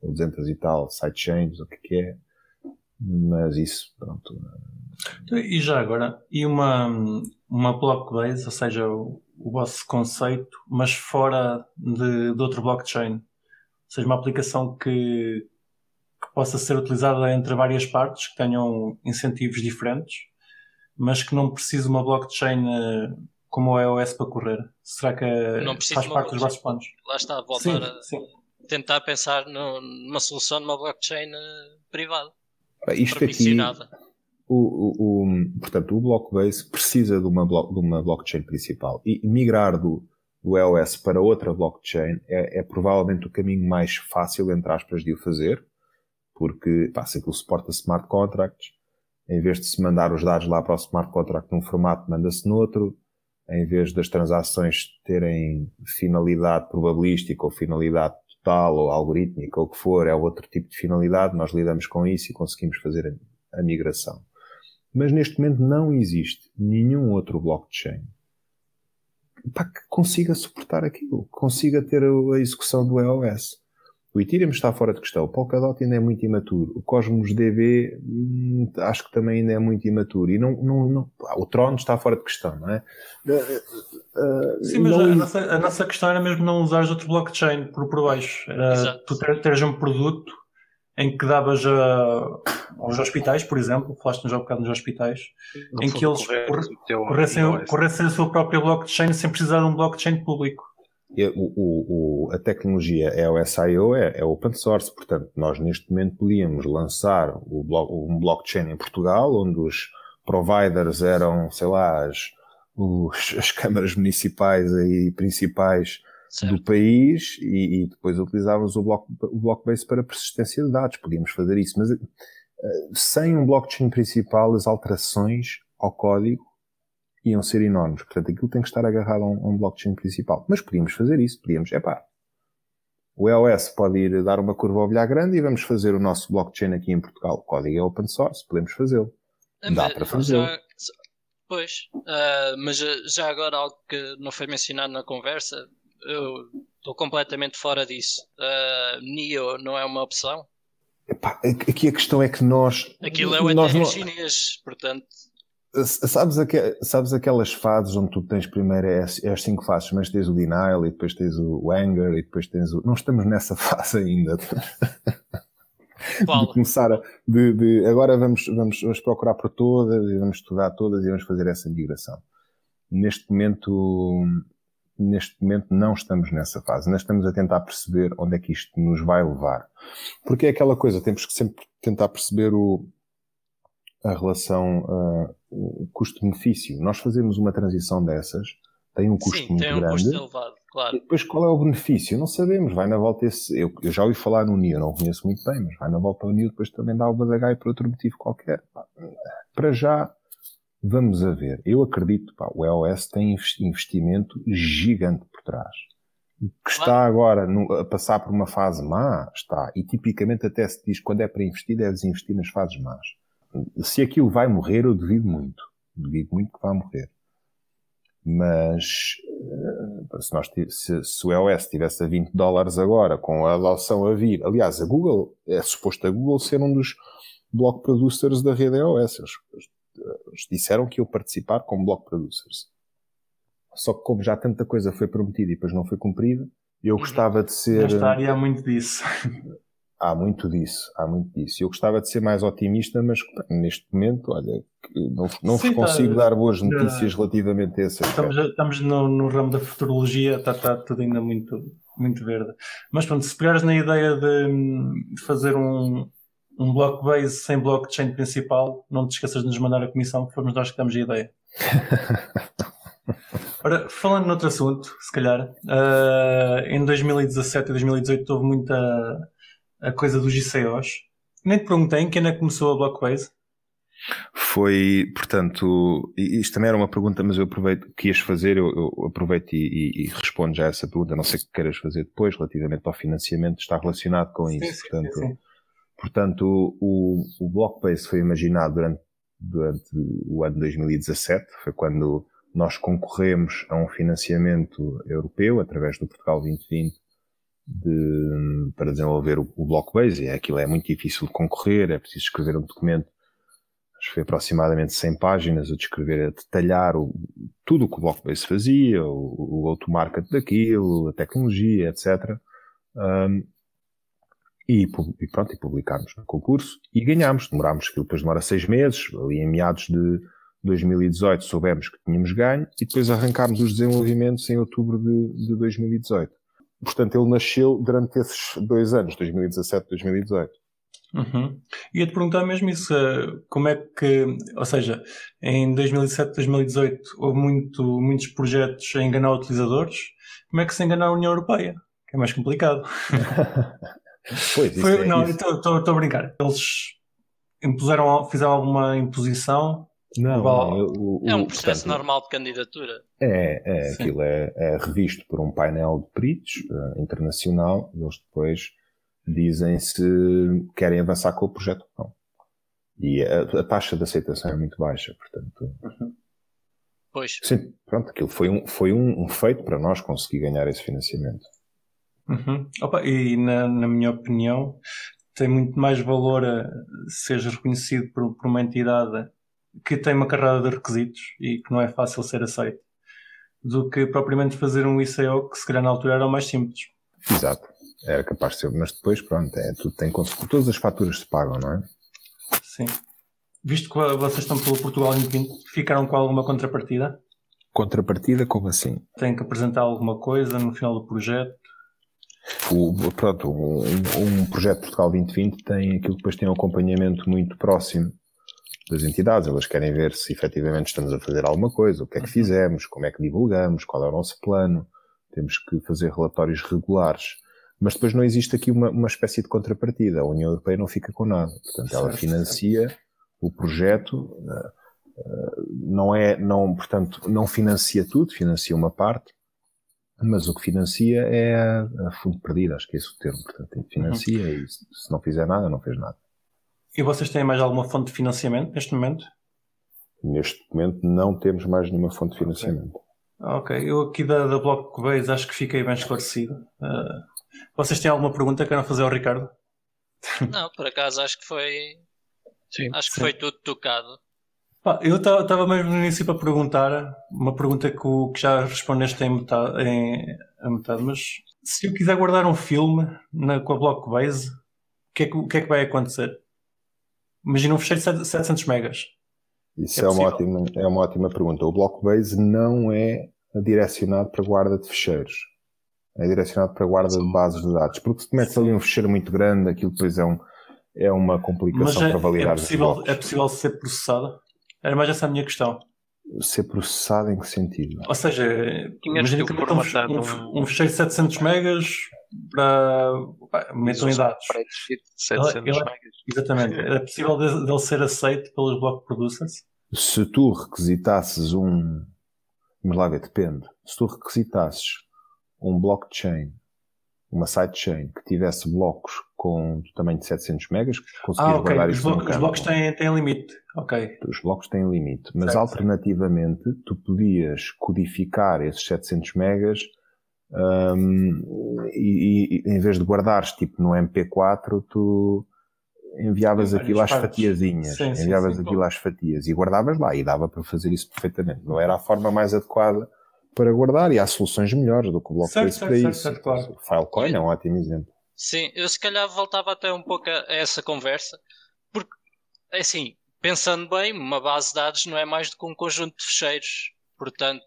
ou 200 e tal sidechains, o que, que é, mas isso, pronto, então, e já agora, e uma, uma blockbase, ou seja, o, o vosso conceito, mas fora de, de outro blockchain? Ou seja, uma aplicação que, que possa ser utilizada entre várias partes, que tenham incentivos diferentes, mas que não precise uma blockchain eh, como o iOS para correr. Será que faz parte dos vossos planos? Lá está, voltar sim, a sim. tentar pensar no, numa solução numa blockchain uh, privada. Isto aqui, o, o, o, portanto, o Blockbase precisa de uma, de uma blockchain principal. E migrar do, do EOS para outra blockchain é, é, provavelmente o caminho mais fácil, entre aspas, de o fazer, porque pá, se aquilo suporta smart contracts, em vez de se mandar os dados lá para o smart contract num formato, manda-se noutro, em vez das transações terem finalidade probabilística ou finalidade total ou algorítmica ou o que for, é outro tipo de finalidade, nós lidamos com isso e conseguimos fazer a, migração. Mas neste momento não existe nenhum outro blockchain pá, que consiga suportar aquilo, consiga ter a execução do EOS. O Ethereum está fora de questão. O Polkadot ainda é muito imaturo. O Cosmos DB hum, acho que também ainda é muito imaturo. E não, não, não o Tron está fora de questão, não é? Uh, Sim, mas não... a, nossa, a, nossa, questão era mesmo não usar outro blockchain por, por baixo. Era Exato. tu teres um produto em que davas a, aos hospitais, por exemplo, falaste já um bocado nos hospitais, não em que eles corressem, corressem a sua própria blockchain sem precisar de um blockchain público. O, o, a tecnologia EOSIO é, é open source, portanto, nós neste momento podíamos lançar o, um blockchain em Portugal, onde os providers eram, sei lá, as, os, <laughs> as câmaras municipais aí principais certo. do país e, e, depois utilizávamos o, block, o Blockbase para persistência de dados. Podíamos fazer isso, mas uh, sem um blockchain principal, as alterações ao código iam ser enormes. Portanto, aquilo tem que estar agarrado a um, a um blockchain principal. Mas podíamos fazer isso, podíamos, é pá. O EOS pode ir dar uma curva ao bilhar grande e vamos fazer o nosso blockchain aqui em Portugal. O código é open source, podemos fazê-lo. Dá para fazê-lo. Pois, uh, mas já agora algo que não foi mencionado na conversa, eu estou completamente fora disso. Uh, NIO não é uma opção? Epá, aqui a questão é que nós. Aquilo é o nós não... chinês, portanto. Sabes, aqu sabes aquelas fases onde tu tens primeiro é as, é as cinco fases, mas tens o denial e depois tens o anger e depois tens o. Não estamos nessa <laughs> fase ainda. de começar a. De, de, agora vamos, vamos, vamos procurar por todas e vamos estudar todas e vamos fazer essa migração. Neste momento, neste momento não estamos nessa fase. Ainda estamos a tentar perceber onde é que isto nos vai levar. Porque é aquela coisa, temos que sempre tentar perceber o, a relação uh, custo-benefício. Nós fazemos uma transição dessas, tem um custo Sim, muito tem um grande. Custo elevado, claro. E depois qual é o benefício? Não sabemos. Vai na volta esse. Eu, eu já ouvi falar no NIO, não conheço muito bem, mas vai na volta ao NIO, depois também dá o Badagai por outro motivo qualquer. Para já, Vamos a ver. Eu acredito, pá, o EOS tem investimento gigante por trás. Que está agora no, a passar por uma fase má, está. E tipicamente até se diz quando é para investir, deves investir nas fases más. Se aquilo vai morrer, eu duvido muito. Duvido muito que vá morrer. Mas eh, se, nós, se, se o EOS estivesse a 20 dólares agora, com a adoção a vir, aliás, a Google, é suposto a Google ser um dos block producers da rede EOS. Eles, eles disseram que iam participar como block producers. Só que como já tanta coisa foi prometida e depois não foi cumprida, eu uhum. gostava de ser. Nesta área há muito disso. <laughs> Há muito disso, há muito disso. Eu gostava de ser mais otimista, mas neste momento, olha, não, não Sim, vos consigo tá, dar boas notícias relativamente a esse Estamos, estamos no, no, ramo da futurologia, está, está tudo ainda muito, muito verde. Mas pronto, se pegares na ideia de, fazer um, um blockbase sem blockchain principal, não te esqueças de nos mandar a comissão, que fomos nós que damos a ideia. <laughs> Ora, falando noutro assunto, se calhar, uh, em 2017 e 2018 houve muita a coisa dos ICOs. Nem te perguntei quem é que começou a Blockbase? Foi, portanto, isto também era uma pergunta, mas eu aproveito que ias fazer, eu, eu aproveito e, e, e, respondo já a essa pergunta, não sei o que queiras fazer depois, relativamente ao financiamento, está relacionado com isso. Sim, portanto, sim, sim. Portanto, o, o Blockbase foi imaginado durante, durante o ano 2017, foi quando nós concorremos a um financiamento europeu através do Portugal 2020 de, para desenvolver o, o Blockbase. E aquilo é muito difícil de concorrer, é preciso escrever um documento, acho que foi aproximadamente 100 páginas a descrever, a detalhar o, tudo o que o Blockbase fazia, o, go-to-market daquilo, a tecnologia, etc. Um, e, e pronto, e publicámos no concurso e ganhámos. Demorámos, aquilo depois demora seis meses, ali em meados de 2018 soubemos que tínhamos ganho e depois arrancámos os desenvolvimentos em outubro de, de 2018. Portanto, ele nasceu durante esses dois anos, 2017 e 2018. Uhum. Ia-te perguntar mesmo isso, eh, como é que, ou seja, em 2017, 2018 houve muito, muitos projetos a enganar utilizadores, como é que se engana a União Europeia? Que é mais complicado. <laughs> Pois, Foi, é, não, estou a brincar. Eles impuseram, fizeram alguma imposição Não, não, eu- o- É um processo portanto, normal de candidatura. É, é Sim. aquilo é, é revisto por um painel de peritos eh, internacional e eles depois dizem se querem avançar com o projeto ou não. E a, a taxa de aceitação é muito baixa, portanto, Pois, sim, pronto, aquilo foi um, foi um, um feito para nós conseguir ganhar esse financiamento. Uhum. Opa, e na, na minha opinião, tem muito mais valor a seres reconhecido por, por uma entidade que tem uma carrada de requisitos e que não é fácil ser aceito, do que propriamente fazer um ICO que se calhar na altura era o mais simples. Exato. Era capaz de ser, mas depois, pronto, é, tudo tem consequências. Todas as faturas se pagam, não é? Sim. Visto que vocês estão pelo Portugal 2020, ficaram com alguma contrapartida? Contrapartida, como assim? Têm que apresentar alguma coisa no final do projeto? O, pronto, um, um projeto Portugal 2020 tem aquilo que depois tem um acompanhamento muito próximo das entidades. Elas querem ver se efetivamente estamos a fazer alguma coisa, o que é que fizemos, como é que divulgamos, qual é o nosso plano. Temos que fazer relatórios regulares. Mas depois não existe aqui uma, uma espécie de contrapartida. A União Europeia não fica com nada. Portanto, ela financia o projeto, eh, eh, não é, não, portanto, não financia tudo, financia uma parte, mas o que financia é a, fundo perdido, acho que é esse o termo. Portanto, financia e se não fizer nada, não fez nada. E vocês têm mais alguma fonte de financiamento neste momento? Neste momento não temos mais nenhuma fonte de financiamento. Ok, eu aqui da, da Blockbase acho que fiquei bem esclarecido. Ah, vocês têm alguma pergunta que queiram fazer ao Ricardo? <laughs> não, por acaso acho que foi. Sim. Acho que Sim. foi tudo tocado. Pá, eu estava mesmo no início para perguntar uma pergunta que, o- que já respondeste em metade, em, a metade, mas se eu quiser guardar um filme na, com a Blockbase, o que, é que, o que é que vai acontecer? Imagina um fecheiro de 700 megas. Isso É é, uma ótima, é uma ótima pergunta. O Blockbase não é direcionado para guarda de fecheiros. É direcionado para guarda de bases de dados. Porque se metes ali um fecheiro muito grande, aquilo depois é, um, é uma complicação é, para validar é, os possível, blocos. é possível ser processado? Era mais essa a minha questão. Ser processado em que sentido? Ou seja, imagina que que metam um, um, fecheiro de 700 megas para. pá, metam em dados. Spreadsheet de 700 Ela- ela- megas. Exatamente. Era possível de- dele ser aceito pelos block producers? Se tu requisitasses um. Vamos lá ver, depende. Se tu requisitasses um blockchain, uma sidechain que tivesse blocos com tamanho de 700 megas, conseguias Ah, ok. guardar Os, isso os campo. blocos têm, têm limite. Ok. Os blocos têm limite, mas Certo, alternativamente tu podias codificar esses 700 megas hum, e, e em vez de guardares tipo no MP4, tu enviavas aquilo às fatiazinhas, Sim, sim, enviavas sim, aquilo bom. às fatias e guardavas lá e dava para fazer isso perfeitamente. Não era a forma mais adequada para guardar e há soluções melhores do que o Blockbase Certo, para certo, isso. certo, claro. O Filecoin é um ótimo exemplo. Sim, eu se calhar voltava até um pouco a a essa conversa, porque, é assim, pensando bem, uma base de dados não é mais do que um conjunto de fecheiros. Portanto,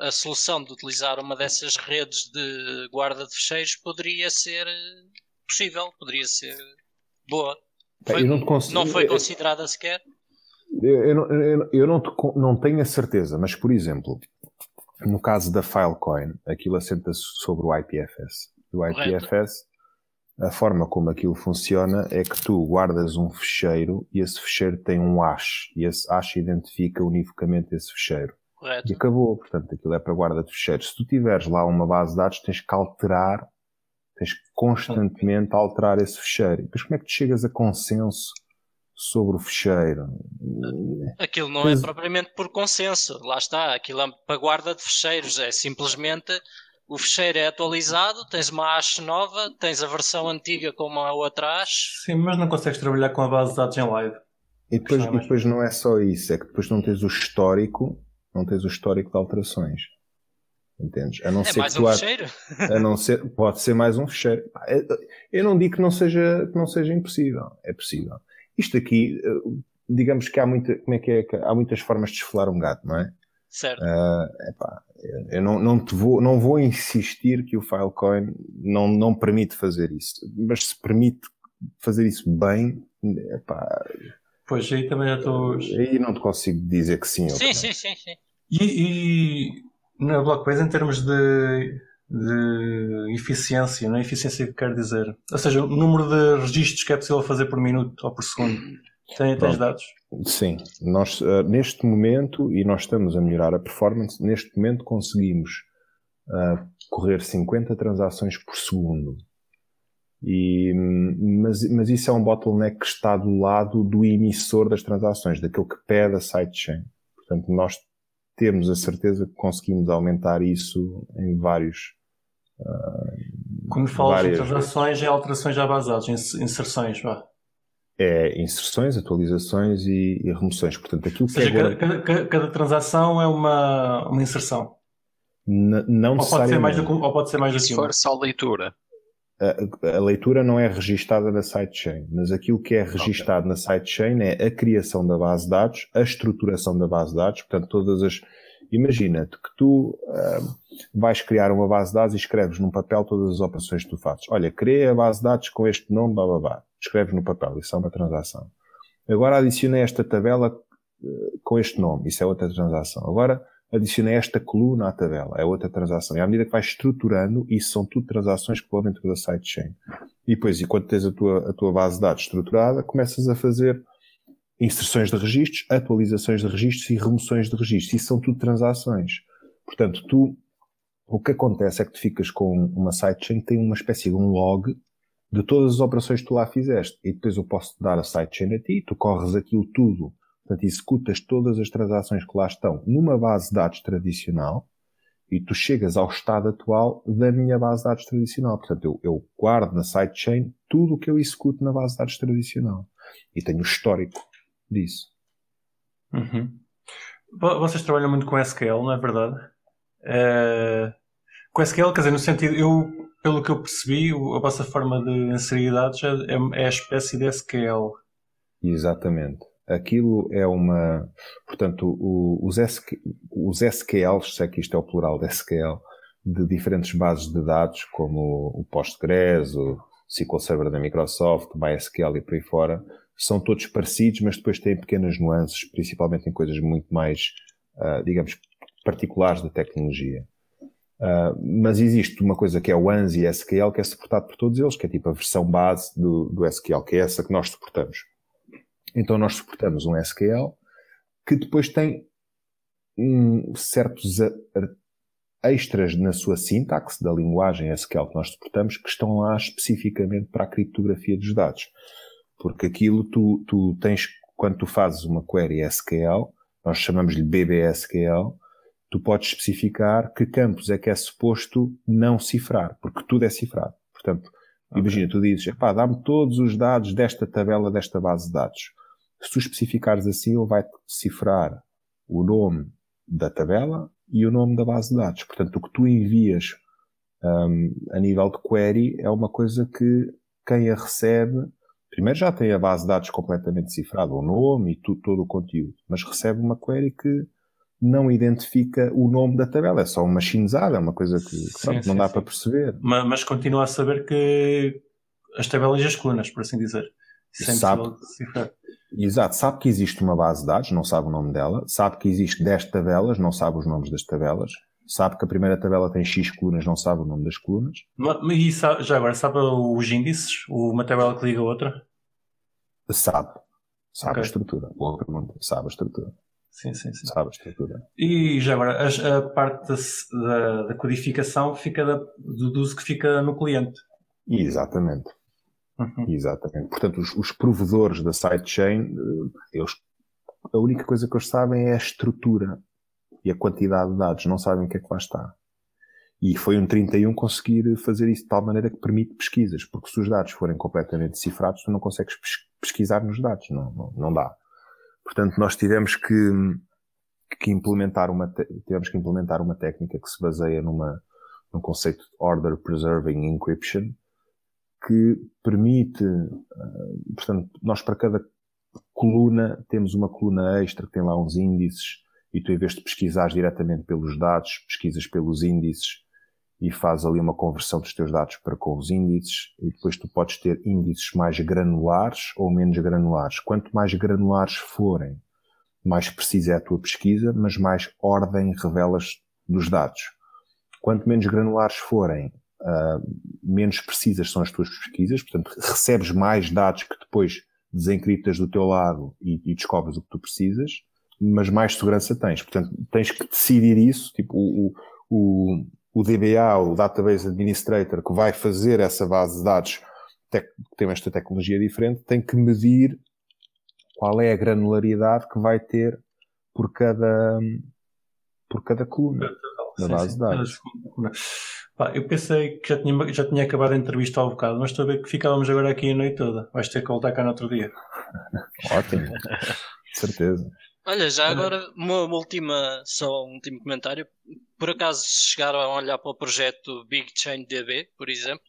a solução de utilizar uma dessas redes de guarda de fecheiros poderia ser possível, poderia ser boa. Bem, Foi- eu não consigo- não foi eu- considerada sequer. Eu, eu não- eu eu não, te não tenho a certeza, mas por exemplo, no caso da Filecoin, aquilo assenta-se sobre o IPFS. O Correto. IPFS, a forma como aquilo funciona é que tu guardas um fecheiro e esse fecheiro tem um hash e esse hash identifica univocamente esse fecheiro. Correto. E acabou, portanto, aquilo é para guarda de fecheiros. Se tu tiveres lá uma base de dados, tens que alterar, tens que constantemente alterar esse fecheiro. E depois como é que tu chegas a consenso sobre o fecheiro? Aquilo não Pois- é propriamente por consenso, lá está, aquilo é para guarda de fecheiros, é simplesmente o fecheiro é atualizado, tens uma hash nova, tens a versão antiga como a outra hash. Sim, mas não consegues trabalhar com a base de dados em live. E depois, Gostava e depois não é só isso, é que depois não tens o histórico, não tens o histórico de alterações. Entendes? A não É ser mais que um fecheiro? a não ser, pode ser mais um fecheiro. É- Eu não digo que não seja, que não seja impossível. É possível. Isto aqui, eh, digamos que há muita, como é que é? que Há muitas formas de esfolar um gato, não é? Certo. Ah, epá, eu não, não, te vou, não vou insistir que o Filecoin não, não permite fazer isso. Mas se permite fazer isso bem, epá, Pois aí também já estou. aí não te consigo dizer que sim. ou que Sim, não. sim, sim, sim. E, e na Blockbase, em termos de, de eficiência, não é eficiência que quero dizer. Ou seja, o número de registros que é possível fazer por minuto ou por segundo. Tem, tens dados? Sim. Nós, uh, neste momento, e nós estamos a melhorar a performance, neste momento conseguimos uh, correr 50 transações por segundo. E, mas, mas isso é um bottleneck que está do lado do emissor das transações, daquele que pede a sidechain. Portanto, nós temos a certeza que conseguimos aumentar isso em vários. Uh, Quando falas de transações, vezes. é alterações à base de dados, inserções, vá. É inserções, atualizações e, e remoções. Portanto, aquilo Ou seja, que é cada, cada, cada, transação é uma, uma inserção. N não ou pode, ser mais do, ou pode ser mais do que Se for só leitura. A, a, leitura não é registada na sidechain, mas aquilo que é registado okay. na sidechain é a criação da base de dados, a estruturação da base de dados, portanto, todas as. Imagina-te que tu uh, vais criar uma base de dados e escreves num papel todas as operações que tu fazes. Olha, criei a base de dados com este nome, blá blá blá. Escreves no papel, isso é uma transação. Agora adiciona esta tabela uh, com este nome, isso é outra transação. Agora adicionei esta coluna à tabela, é outra transação. E à medida que vais estruturando, isso são tudo transações que vão dentro da sidechain. E depois, enquanto tens a tua, a tua base de dados estruturada, começas a fazer inserções de registros, atualizações de registros e remoções de registros. Isso são tudo transações. Portanto, tu, o que acontece é que tu ficas com uma sidechain que tem uma espécie de um log de todas as operações que tu lá fizeste. E depois eu posso dar a sidechain a ti, tu corres aquilo tudo Portanto, executas todas as transações que lá estão numa base de dados tradicional e tu chegas ao estado atual da minha base de dados tradicional. Portanto, eu, eu guardo na sidechain tudo o que eu executo na base de dados tradicional. E tenho o histórico disso. Uhum. Vocês trabalham muito com SQL, não é verdade? Uh, com SQL, quer dizer, no sentido, eu, pelo que eu percebi, a vossa forma de inserir dados é, é, é a espécie de SQL. Exatamente aquilo é uma. Portanto, o, os, SQ, os SQLs, sei que isto é o plural de SQL, de diferentes bases de dados, como o Postgres, o SQL Server da Microsoft, MySQL e por aí fora, são todos parecidos, mas depois têm pequenas nuances, principalmente em coisas muito mais, uh, digamos, particulares da tecnologia. Uh, mas existe uma coisa que é o ANSI SQL, que é suportado por todos eles, que é tipo a versão base do, do SQL, que é essa que nós suportamos. Então nós suportamos um SQL que depois tem um, certos extras na sua sintaxe da linguagem SQL que nós suportamos que estão lá especificamente para a criptografia dos dados. Porque aquilo tu, tu tens, quando tu fazes uma query SQL, nós chamamos-lhe BBSQL, tu podes especificar que campos é que é suposto não cifrar, porque tudo é cifrado. Portanto, okay. imagina, tu dizes, pá, dá-me todos os dados desta tabela, desta base de dados. Se tu especificares assim, ele vai cifrar o nome da tabela e o nome da base de dados. Portanto, o que tu envias um, a nível de query é uma coisa que quem a recebe, primeiro já tem a base de dados completamente cifrada, o nome e tu, todo o conteúdo, mas recebe uma query que não identifica o nome da tabela, é só uma chinzada, é uma coisa que, sim, sim, não dá sim. para perceber. Mas, mas, continua a saber que as tabelas e as colunas, por assim dizer. Sem sabe. Exato, sabe que existe uma base de dados, não sabe o nome dela, sabe que existe 10 tabelas, não sabe os nomes das tabelas, sabe que a primeira tabela tem X colunas, não sabe o nome das colunas. E sabe, já agora, sabe os índices? Uma tabela que liga a outra? Sabe. Sabe okay. a estrutura. Boa pergunta. Sabe a estrutura. Sim, sim, sim. Sabe a estrutura. E já agora, a, a parte da, da, codificação fica da, do uso que fica no cliente. Exatamente. Uhum. Exatamente. Portanto, os, os, provedores da sidechain, eh, eles, a única coisa que eles sabem é a estrutura e a quantidade de dados, não sabem o que é que lá está. E foi um 31 conseguir fazer isso de tal maneira que permite pesquisas, porque se os dados forem completamente cifrados, tu não consegues pesquisar nos dados, não, não, não dá. Portanto, nós tivemos que, que implementar uma, tivemos que implementar uma técnica que se baseia numa, num conceito de Order Preserving Encryption, que permite, eh, portanto, nós para cada coluna temos uma coluna extra que tem lá uns índices e tu em vez de pesquisar diretamente pelos dados, pesquisas pelos índices e faz ali uma conversão dos teus dados para com os índices e depois tu podes ter índices mais granulares ou menos granulares. Quanto mais granulares forem, mais precisa é a tua pesquisa, mas mais ordem revelas dos dados. Quanto menos granulares forem, uh, menos precisas são as tuas pesquisas, portanto, recebes mais dados que depois desencriptas do teu lado e, e descobres o que tu precisas, mas mais segurança tens. Portanto, tens que decidir isso, tipo, o, o, o DBA, o Database Administrator, que vai fazer essa base de dados, que tem esta tecnologia diferente, tem que medir qual é a granularidade que vai ter por cada, por cada coluna da base de dados. Pá, eu pensei que já tinha, já tinha acabado a entrevista há um bocado, mas estou a ver que ficávamos agora aqui a noite toda. Vais ter que voltar cá no outro dia. <laughs> Ótimo, certeza. Olha, já agora uma, uma, última, só um último comentário. Por acaso chegaram a olhar para o projeto Big Chain DB, por exemplo?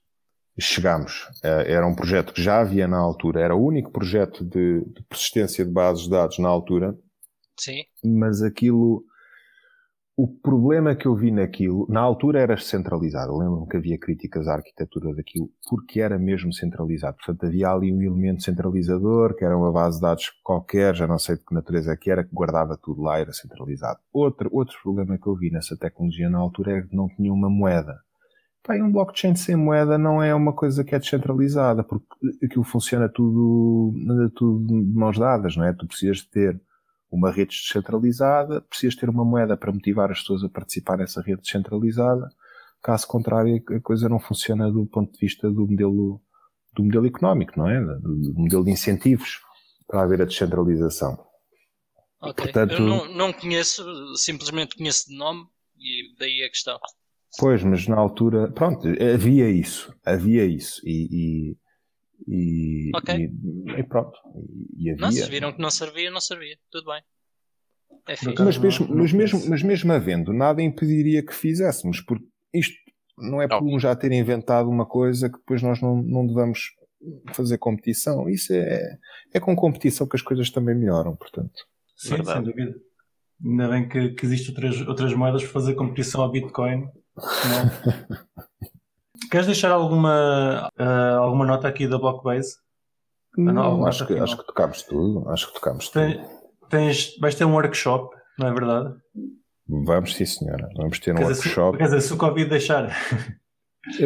Chegámos. É, era um projeto que já havia na altura, era o único projeto de, de persistência de bases de dados na altura. Sim. Mas aquilo o problema que eu vi naquilo, na altura era centralizado. Lembro-me que havia críticas à arquitetura daquilo, porque era mesmo centralizado. Portanto, havia ali um elemento centralizador, que era uma base de dados qualquer, já não sei de que natureza é que era, que guardava tudo lá, era centralizado. Outro, outro problema que eu vi nessa tecnologia na altura é que não tinha uma moeda. Pai, um blockchain sem moeda não é uma coisa que é descentralizada, porque aquilo funciona tudo, tudo de mãos dadas, não é? Tu precisas de ter uma rede descentralizada, precisas ter uma moeda para motivar as pessoas a participar nessa rede descentralizada. Caso contrário, a coisa não funciona do ponto de vista do modelo, do modelo económico, não é? Do, modelo de incentivos para haver a descentralização. Ok, Portanto, eu não, não conheço, simplesmente conheço de nome e daí a questão. Pois, mas na altura, pronto, havia isso, havia isso e, e e, okay. e, e pronto. E, havia. Não, se viram que não servia, não servia. Tudo bem. É mas, mesmo, mas, mesmo, mas mesmo havendo, nada impediria que fizéssemos, porque isto não é por um já ter inventado uma coisa que depois nós não, não devamos fazer competição. Isso é, é com competição que as coisas também melhoram, portanto. Sim, Verdade. sem dúvida. Ainda bem que, que existem outras, outras moedas para fazer competição ao Bitcoin. <laughs> Queres deixar alguma, uh, alguma nota aqui da Blockbase? Não, não acho, que, acho que tocámos tudo. Acho que tocámos Tem, tudo. Tens, vais ter um workshop, não é verdade? Vamos sim, senhora. Vamos ter um quer workshop. Quer dizer, se o Covid deixar. <laughs>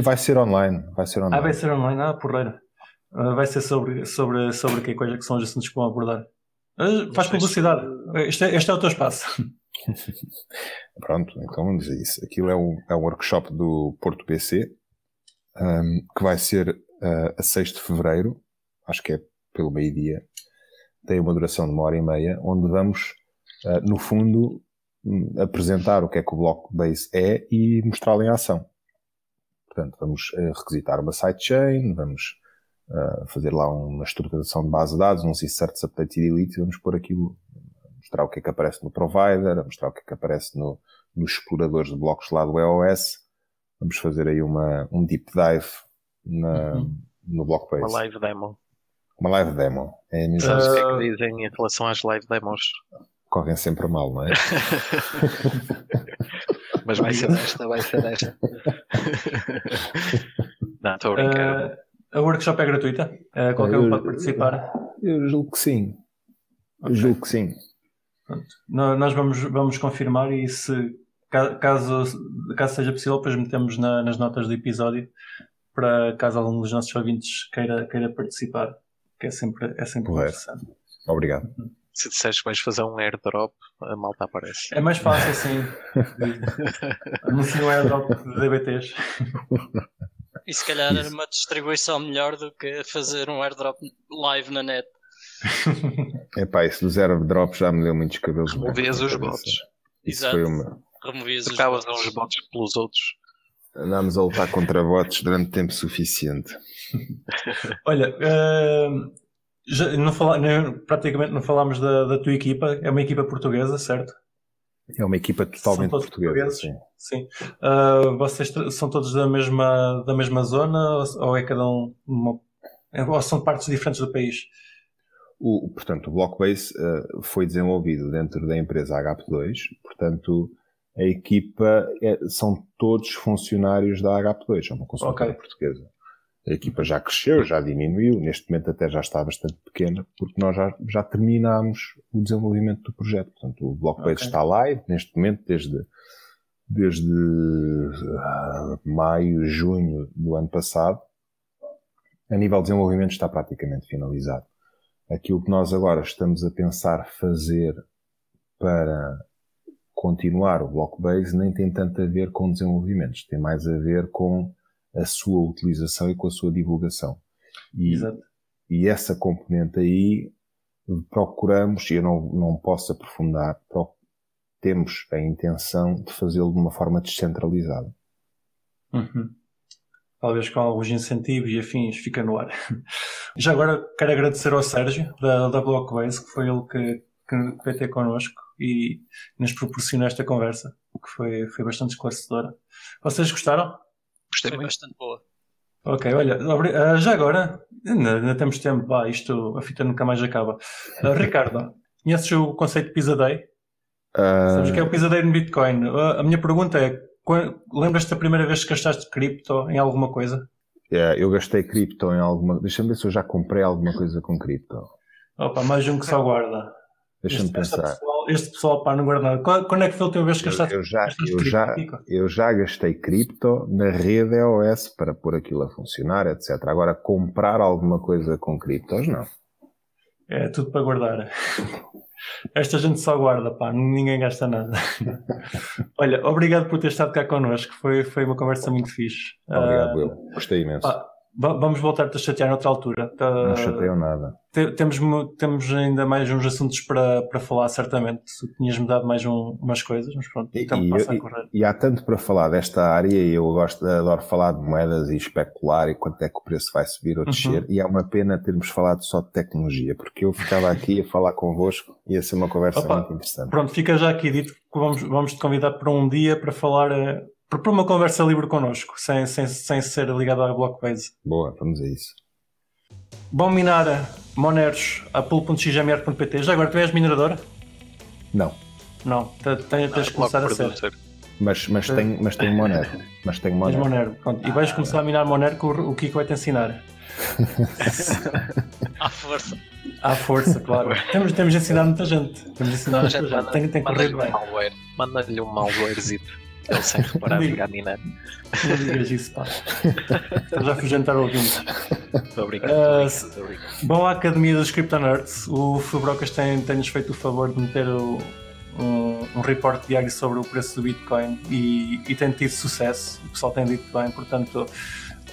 Vai ser online. Vai ser online. Ah, vai ser online. Ah, porreira. Uh, vai ser sobre, sobre, sobre que coisa que são os assuntos que vão abordar. Uh, faz publicidade. Este é, este é o teu espaço. <laughs> Pronto, então vamos dizer isso. Aquilo é um, é um workshop do Porto PC, um, que vai ser uh, a 6 de fevereiro, acho que é pelo meio-dia, tem uma duração de uma hora e meia, onde vamos, uh, no fundo, um, apresentar o que é que o Blockbase é e mostrá-lo em ação. Portanto, vamos uh, requisitar uma sidechain, vamos fazer lá uma estruturação de base de dados, uns inserts, update e delete, vamos pôr aquilo, mostrar o que é que aparece no provider, mostrar o que é que aparece no, nos exploradores de blocos lá do EOS, Vamos fazer aí uma, um deep dive na, uhum. no Blockbase. Uma live demo. Uma live demo. É. Sabes o uh... que é que dizem em relação às live demos? Correm sempre mal, não é? <laughs> Mas vai ser desta, vai ser desta. <laughs> não, estou a brincar. Uh, a workshop é gratuita? Uh, qualquer um pode participar? Eu julgo que sim. Okay. Eu julgo que sim. Pronto. Nós vamos, vamos confirmar e se caso, caso seja possível, depois metemos na, nas notas do episódio para caso algum dos nossos ouvintes queira, queira participar, que é sempre, é sempre interessante. Obrigado. Se disseres que vais fazer um airdrop, a malta aparece. É mais fácil assim. Anuncio um airdrop de DBTs. E se calhar era uma distribuição melhor do que fazer um airdrop live na net. Epá, isso dos airdrops já me deu muitos cabelos. Removias os bots. Isso Exato. foi uma, removias Trocavas uns bots pelos outros. Andámos a lutar contra bots durante tempo suficiente. <laughs> Olha, uh, já não fala, praticamente não falámos da, da, tua equipa, é uma equipa portuguesa, certo? É uma equipa totalmente portuguesa. Sim. sim. Uh, vocês são todos da mesma, da mesma zona ou é cada um uma, ou são partes diferentes do país? O, portanto, o Blockbase uh, foi desenvolvido dentro da empresa HP2, portanto, a equipa é, são todos funcionários da HP2, é uma consultora okay. portuguesa. A equipa já cresceu, já diminuiu, neste momento até já está bastante pequena, porque nós já, já terminámos o desenvolvimento do projeto. Portanto, o Blockbase okay. está live, neste momento, desde, desde uh, maio, junho do ano passado. A nível de desenvolvimento está praticamente finalizado. aquilo que nós agora estamos a pensar fazer para continuar o Blockbase nem tem tanto a ver com desenvolvimentos, tem mais a ver com a sua utilização e com a sua divulgação. E, Exato. e essa componente aí procuramos, e eu não, não posso aprofundar, pro- temos a intenção de fazê-lo de uma forma descentralizada. Uhum. Talvez com alguns incentivos e afins, fica no ar. <laughs> Já agora quero agradecer ao Sérgio, da, da Blockbase, que foi ele que, que veio ter connosco e nos proporcionou esta conversa, que foi, foi bastante esclarecedora. Vocês gostaram? Gostei Foi muito. bastante boa. Ok, olha, ah, já agora, ainda, ainda temos tempo, vá, isto, a fita nunca mais acaba. Ah, <laughs> Ricardo, conheces o conceito de Pizza Day? Ah, Sabes o que é o Day no Bitcoin? Ah, a minha pergunta é, lembras-te da primeira vez que gastaste cripto em alguma coisa? é, eu gastei cripto em alguma. Deixa-me ver se eu já comprei alguma coisa com cripto. Opa, mais um que só guarda. Deixa-me pensar. pessoal, este pessoal, pá, não guarda nada. Quando, é que foi a última vez que Eu, gastaste? eu já, gastaste eu, cripto, já, Kiko? eu já gastei cripto na rede EOS para pôr aquilo a funcionar, etc. Agora, comprar alguma coisa com criptos, não. É tudo para guardar. Esta gente só guarda, pá, ninguém gasta nada. <laughs> Olha, obrigado por ter estado cá connosco. Foi, foi uma conversa muito fixe. Obrigado, Ah, Will. Gostei imenso. pá, vamos voltar-te a chatear noutra altura. Tá- não chateiam nada. te- temos, temos ainda mais uns assuntos para, para falar, certamente. Tu tinhas-me dado mais um- umas coisas, mas pronto, E, então e- passa a e- correr. e há tanto para falar desta área e eu gosto, adoro falar de moedas e especular e quanto é que o preço vai subir ou descer. E é uma pena termos falado só de tecnologia, porque eu ficava aqui a falar convosco e ia ser uma conversa Opa, muito interessante. Pronto, fica já aqui dito que vamos, vamos te convidar para um dia para falar, para uma conversa livre connosco, sem, sem, sem ser ligado à Blockbase. Boa, vamos a isso. Bom minar Moneros a pool.xmr.pt. Já agora tu és minerador? Não, Não, te- te- tens de começar a ser. mas, mas, tenho, mas tenho Monero. Mas tenho Tens Monero. Monero. Pronto. E vais começar a minar Monero que o, o Kiko vai te ensinar. <laughs> À força. À força, claro. <laughs> temos, temos de ensinar muita gente. Temos de ensinar muita Gente, manda- Tem, tem corrido Manda-lhe bem. um malware. Manda-lhe um malwarezito. Ele sem reparar fica a minar. Não digas isso, pá. Já a fugentar o ouvinte. Estou brincar. Ah, estou. Bom, a Academia dos Crypto Nerds, o Fubrocas tem- tem-nos feito o favor de meter o- um, um report diário sobre o preço do Bitcoin e, e tem tido sucesso. O pessoal tem dito bem, portanto,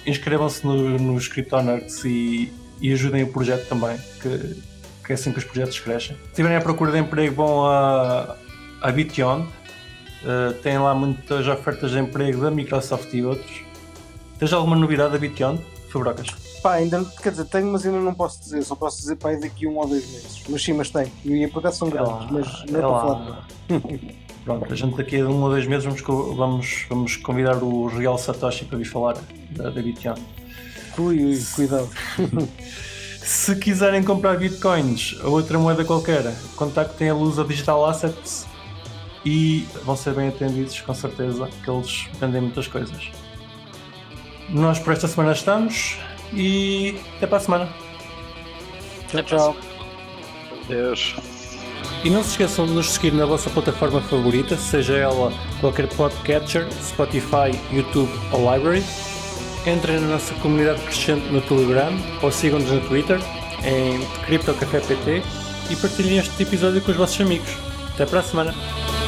inscrevam-se no- nos Crypto Nerds e, e ajudem o projeto também, que, que é assim que os projetos crescem. Se estiverem à procura de emprego, vão a, a Bition. Uh, tem lá muitas ofertas de emprego da Microsoft e outros. Tens alguma novidade da Bition, Fubrocas? Pá, ainda, quer dizer, tenho, mas ainda não posso dizer, só posso dizer pá, daqui um ou dois meses. Mas sim, mas tenho. E por acaso são grandes, mas não é para falar. <laughs> Pronto, a gente daqui a um ou dois meses vamos, vamos, vamos convidar o Real Satoshi para vir falar da, da Bitcoin. Ui, ui, cuidado. <laughs> Se quiserem comprar bitcoins ou outra moeda qualquer, contactem a Lusa Digital Assets e vão ser bem atendidos, com certeza, que eles vendem muitas coisas. Nós por esta semana estamos e até para a semana. Tchau, tchau. Deus. E não se esqueçam de nos seguir na vossa plataforma favorita, seja ela qualquer podcatcher, Spotify, YouTube ou Library. Entrem na nossa comunidade crescente no Telegram ou sigam-nos no Twitter em CryptoCafépt e partilhem este episódio com os vossos amigos. Até para a semana!